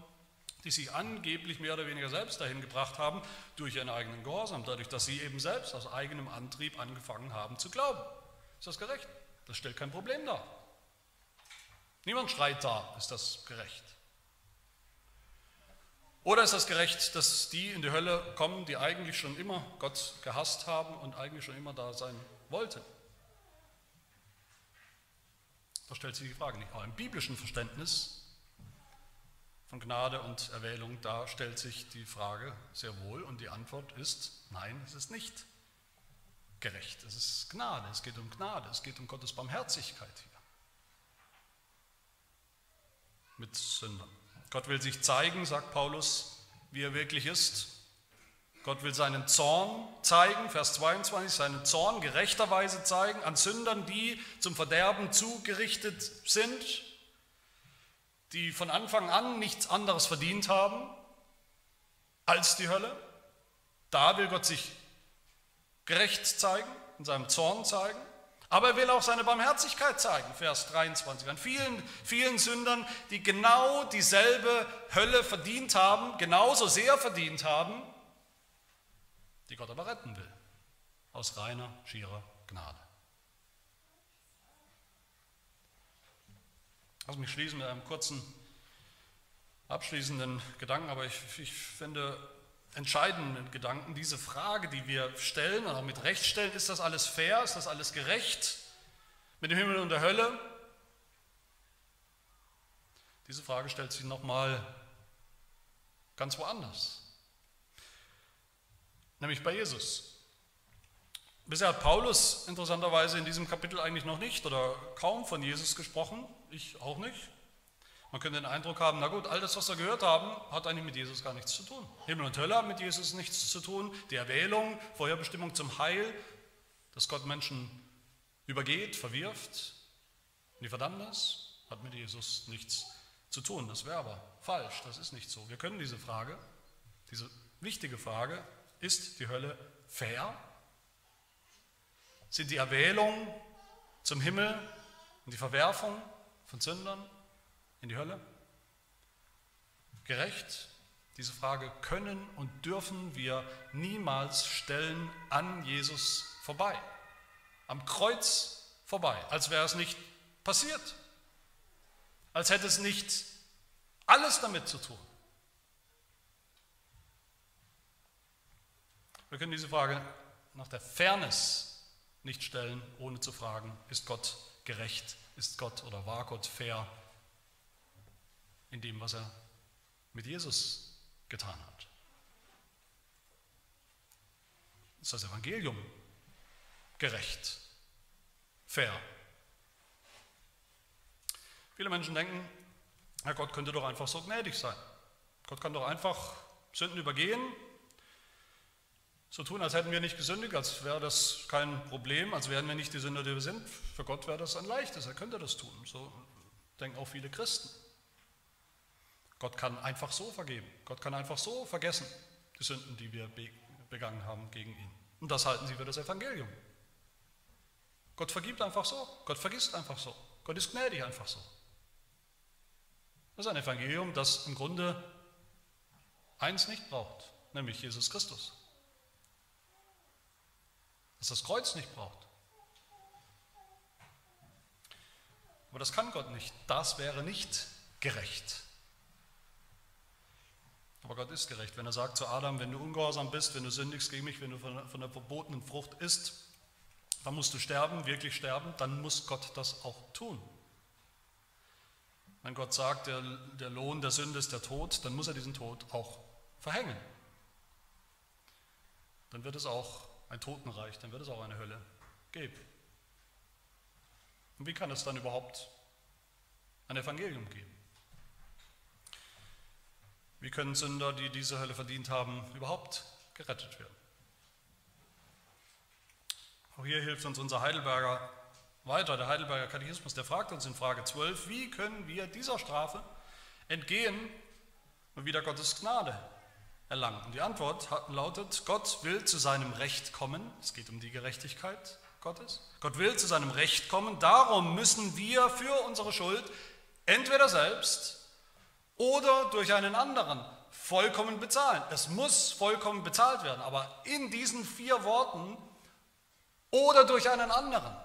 die sich angeblich mehr oder weniger selbst dahin gebracht haben, durch ihren eigenen Gehorsam, dadurch, dass sie eben selbst aus eigenem Antrieb angefangen haben zu glauben? Ist das gerecht? Das stellt kein Problem dar. Niemand schreit da, ist das gerecht. Oder ist das gerecht, dass die in die Hölle kommen, die eigentlich schon immer Gott gehasst haben und eigentlich schon immer da sein wollten? Da stellt sich die Frage nicht. Aber im biblischen Verständnis von Gnade und Erwählung, da stellt sich die Frage sehr wohl und die Antwort ist, nein, es ist nicht gerecht, es ist Gnade, es geht um Gnade, es geht um Gottes Barmherzigkeit hier mit Sündern. Gott will sich zeigen, sagt Paulus, wie er wirklich ist. Gott will seinen Zorn zeigen, Vers 22, seinen Zorn gerechterweise zeigen an Sündern, die zum Verderben zugerichtet sind, die von Anfang an nichts anderes verdient haben als die Hölle. Da will Gott sich gerecht zeigen, in seinem Zorn zeigen. Aber er will auch seine Barmherzigkeit zeigen, Vers 23, an vielen, vielen Sündern, die genau dieselbe Hölle verdient haben, genauso sehr verdient haben, die Gott aber retten will, aus reiner, schierer Gnade. Lass mich schließen mit einem kurzen abschließenden Gedanken, aber ich, ich finde entscheidenden Gedanken. Diese Frage, die wir stellen auch mit Recht stellen, ist das alles fair, ist das alles gerecht? Mit dem Himmel und der Hölle? Diese Frage stellt sich nochmal ganz woanders, nämlich bei Jesus. Bisher hat Paulus interessanterweise in diesem Kapitel eigentlich noch nicht oder kaum von Jesus gesprochen, ich auch nicht. Man könnte den Eindruck haben, na gut, all das, was wir gehört haben, hat eigentlich mit Jesus gar nichts zu tun. Himmel und Hölle haben mit Jesus nichts zu tun. Die Erwählung, Vorherbestimmung zum Heil, dass Gott Menschen übergeht, verwirft in die Verdammnis, hat mit Jesus nichts zu tun. Das wäre aber falsch, das ist nicht so. Wir können diese Frage, diese wichtige Frage, ist die Hölle fair? Sind die Erwählung zum Himmel und die Verwerfung von Sündern in die Hölle? Gerecht? Diese Frage können und dürfen wir niemals stellen an Jesus vorbei, am Kreuz vorbei, als wäre es nicht passiert, als hätte es nicht alles damit zu tun. Wir können diese Frage nach der Fairness nicht stellen, ohne zu fragen, ist Gott gerecht, ist Gott oder war Gott fair in dem, was er mit Jesus getan hat. Ist das Evangelium gerecht, fair? Viele Menschen denken, Herr Gott könnte doch einfach so gnädig sein. Gott kann doch einfach Sünden übergehen, so tun, als hätten wir nicht gesündigt, als wäre das kein Problem, als wären wir nicht die Sünder, die wir sind. Für Gott wäre das ein leichtes, er könnte das tun. So denken auch viele Christen. Gott kann einfach so vergeben. Gott kann einfach so vergessen, die Sünden, die wir begangen haben gegen ihn. Und das halten sie für das Evangelium. Gott vergibt einfach so. Gott vergisst einfach so. Gott ist gnädig einfach so. Das ist ein Evangelium, das im Grunde eins nicht braucht, nämlich Jesus Christus. Das das Kreuz nicht braucht. Aber das kann Gott nicht. Das wäre nicht gerecht. Aber Gott ist gerecht, wenn er sagt zu Adam, wenn du ungehorsam bist, wenn du sündigst gegen mich, wenn du von, von der verbotenen Frucht isst, dann musst du sterben, wirklich sterben, dann muss Gott das auch tun. Wenn Gott sagt, der, der Lohn der Sünde ist der Tod, dann muss er diesen Tod auch verhängen. Dann wird es auch ein Totenreich, dann wird es auch eine Hölle geben. Und wie kann es dann überhaupt ein Evangelium geben? Wie können Sünder, die diese Hölle verdient haben, überhaupt gerettet werden? Auch hier hilft uns unser Heidelberger weiter, der Heidelberger Katechismus, der fragt uns in Frage 12, wie können wir dieser Strafe entgehen und wieder Gottes Gnade erlangen? Und die Antwort lautet, Gott will zu seinem Recht kommen, es geht um die Gerechtigkeit Gottes, Gott will zu seinem Recht kommen, darum müssen wir für unsere Schuld entweder selbst oder durch einen anderen vollkommen bezahlen. Es muss vollkommen bezahlt werden, aber in diesen vier Worten oder durch einen anderen,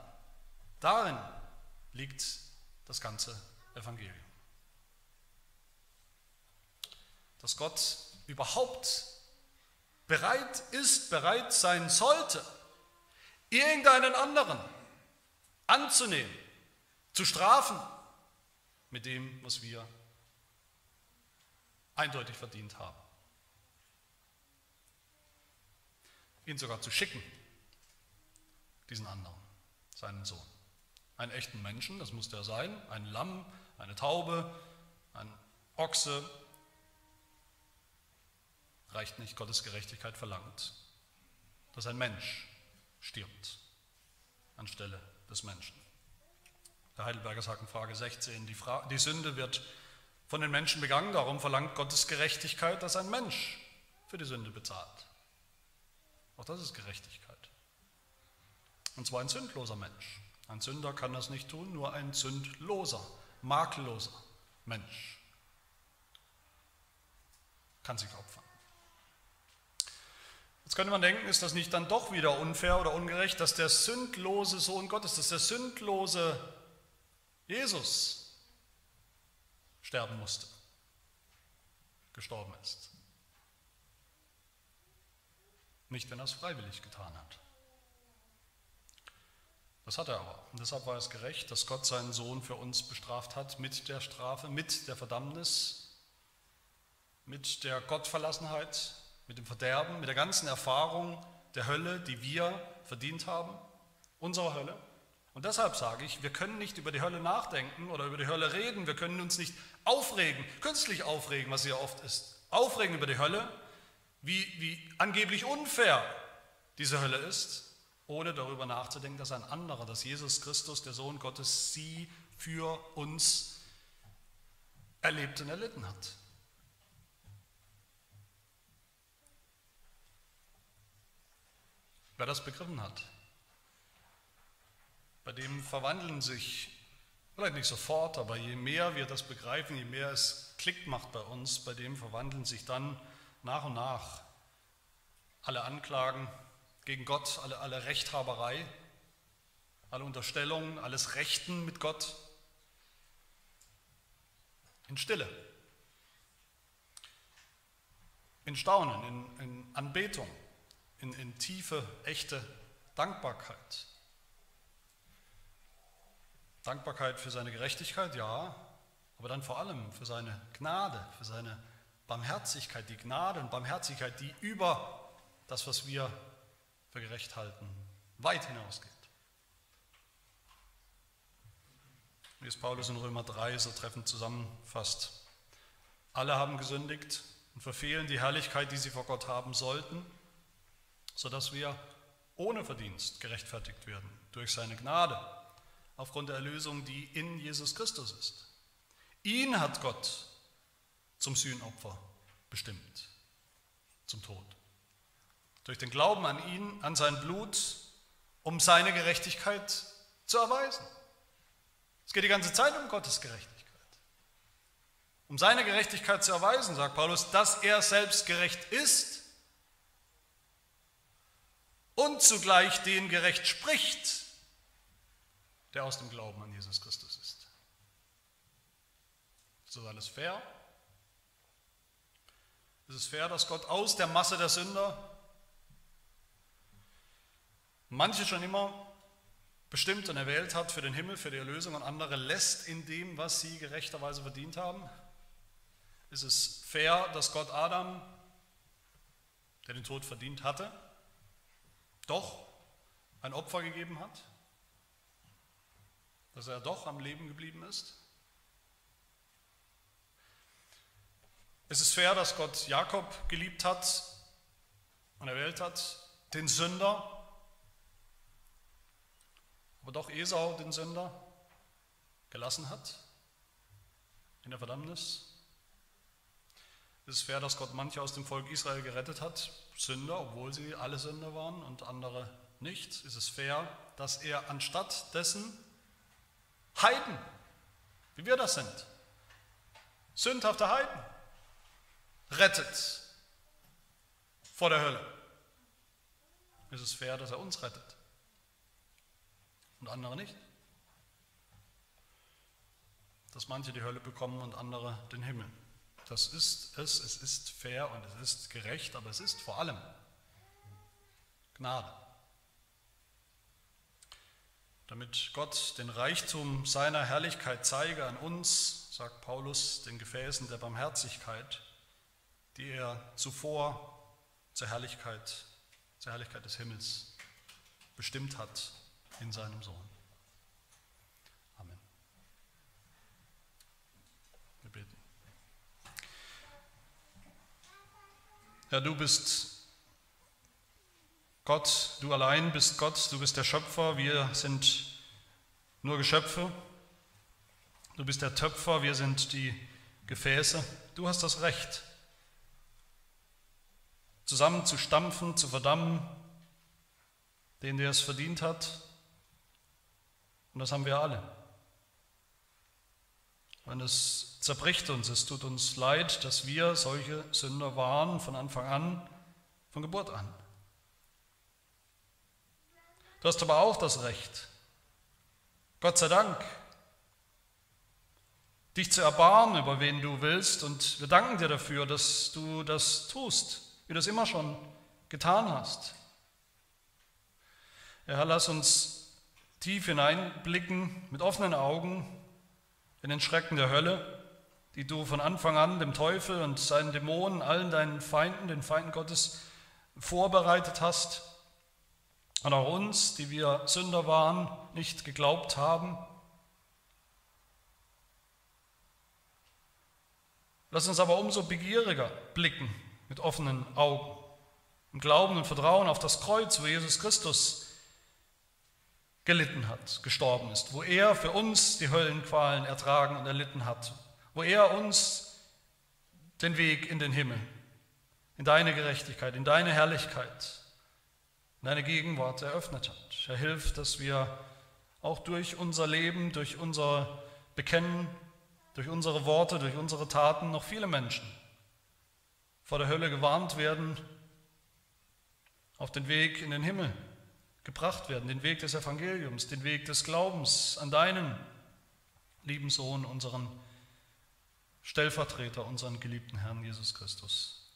darin liegt das ganze Evangelium. Dass Gott überhaupt bereit ist, bereit sein sollte, irgendeinen anderen anzunehmen, zu strafen mit dem, was wir eindeutig verdient haben. Ihn sogar zu schicken, diesen anderen, seinen Sohn. Einen echten Menschen, das musste er sein, ein Lamm, eine Taube, ein Ochse. Reicht nicht, Gottes Gerechtigkeit verlangt, dass ein Mensch stirbt anstelle des Menschen. Der Heidelberger sagt in Frage 16, die, Fra die Sünde wird von den Menschen begangen, darum verlangt Gottes Gerechtigkeit, dass ein Mensch für die Sünde bezahlt. Auch das ist Gerechtigkeit. Und zwar ein sündloser Mensch. Ein Sünder kann das nicht tun, nur ein sündloser, makelloser Mensch kann sich opfern. Jetzt könnte man denken, ist das nicht dann doch wieder unfair oder ungerecht, dass der sündlose Sohn Gottes, dass der sündlose Jesus sterben musste, gestorben ist. Nicht, wenn er es freiwillig getan hat. Das hat er aber. Und deshalb war es gerecht, dass Gott seinen Sohn für uns bestraft hat mit der Strafe, mit der Verdammnis, mit der Gottverlassenheit, mit dem Verderben, mit der ganzen Erfahrung der Hölle, die wir verdient haben, unserer Hölle. Und deshalb sage ich, wir können nicht über die Hölle nachdenken oder über die Hölle reden, wir können uns nicht aufregen, künstlich aufregen, was ja oft ist. Aufregen über die Hölle, wie, wie angeblich unfair diese Hölle ist, ohne darüber nachzudenken, dass ein anderer, dass Jesus Christus, der Sohn Gottes, sie für uns erlebt und erlitten hat. Wer das begriffen hat, bei dem verwandeln sich, vielleicht nicht sofort, aber je mehr wir das begreifen, je mehr es Klick macht bei uns, bei dem verwandeln sich dann nach und nach alle Anklagen gegen Gott, alle, alle Rechthaberei, alle Unterstellungen, alles Rechten mit Gott in Stille, in Staunen, in, in Anbetung, in, in tiefe, echte Dankbarkeit. Dankbarkeit für seine Gerechtigkeit, ja, aber dann vor allem für seine Gnade, für seine Barmherzigkeit, die Gnade und Barmherzigkeit, die über das, was wir für gerecht halten, weit hinausgeht. Wie es Paulus in Römer 3 so treffend zusammenfasst. Alle haben gesündigt und verfehlen die Herrlichkeit, die sie vor Gott haben sollten, sodass wir ohne Verdienst gerechtfertigt werden durch seine Gnade aufgrund der Erlösung, die in Jesus Christus ist. Ihn hat Gott zum Sühnopfer bestimmt, zum Tod. Durch den Glauben an ihn, an sein Blut, um seine Gerechtigkeit zu erweisen. Es geht die ganze Zeit um Gottes Gerechtigkeit. Um seine Gerechtigkeit zu erweisen, sagt Paulus, dass er selbst gerecht ist und zugleich den gerecht spricht, der aus dem Glauben an Jesus Christus ist. Ist das alles fair? Ist es fair, dass Gott aus der Masse der Sünder manche schon immer bestimmt und erwählt hat für den Himmel, für die Erlösung und andere lässt in dem, was sie gerechterweise verdient haben? Ist es fair, dass Gott Adam, der den Tod verdient hatte, doch ein Opfer gegeben hat? dass er doch am Leben geblieben ist? Es ist fair, dass Gott Jakob geliebt hat und erwählt hat, den Sünder, aber doch Esau, den Sünder, gelassen hat in der Verdammnis. Es ist fair, dass Gott manche aus dem Volk Israel gerettet hat, Sünder, obwohl sie alle Sünder waren und andere nicht. Es ist fair, dass er anstatt dessen Heiden, wie wir das sind, sündhafte Heiden, rettet vor der Hölle. Ist es fair, dass er uns rettet und andere nicht? Dass manche die Hölle bekommen und andere den Himmel. Das ist es, es ist fair und es ist gerecht, aber es ist vor allem Gnade damit Gott den Reichtum seiner Herrlichkeit zeige an uns, sagt Paulus, den Gefäßen der Barmherzigkeit, die er zuvor zur Herrlichkeit, zur Herrlichkeit des Himmels bestimmt hat in seinem Sohn. Amen. Wir beten. Herr, du bist Gott, du allein bist Gott, du bist der Schöpfer, wir sind nur Geschöpfe. Du bist der Töpfer, wir sind die Gefäße. Du hast das Recht, zusammen zu stampfen, zu verdammen, den, der es verdient hat. Und das haben wir alle. Und es zerbricht uns, es tut uns leid, dass wir solche Sünder waren von Anfang an, von Geburt an. Du hast aber auch das Recht, Gott sei Dank, dich zu erbarmen, über wen du willst. Und wir danken dir dafür, dass du das tust, wie du es immer schon getan hast. Herr, lass uns tief hineinblicken mit offenen Augen in den Schrecken der Hölle, die du von Anfang an dem Teufel und seinen Dämonen, allen deinen Feinden, den Feinden Gottes, vorbereitet hast. Und auch uns, die wir Sünder waren, nicht geglaubt haben. Lass uns aber umso begieriger blicken mit offenen Augen, im Glauben und Vertrauen auf das Kreuz, wo Jesus Christus gelitten hat, gestorben ist, wo er für uns die Höllenqualen ertragen und erlitten hat, wo er uns den Weg in den Himmel, in deine Gerechtigkeit, in deine Herrlichkeit, in deine Gegenwart eröffnet hat. Er hilft, dass wir auch durch unser Leben, durch unser Bekennen durch unsere Worte, durch unsere Taten noch viele Menschen vor der Hölle gewarnt werden, auf den Weg in den Himmel gebracht werden, den Weg des Evangeliums, den Weg des Glaubens an deinen lieben Sohn, unseren Stellvertreter, unseren geliebten Herrn Jesus Christus.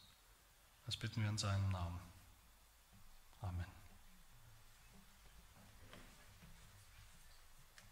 Das bitten wir in seinem Namen.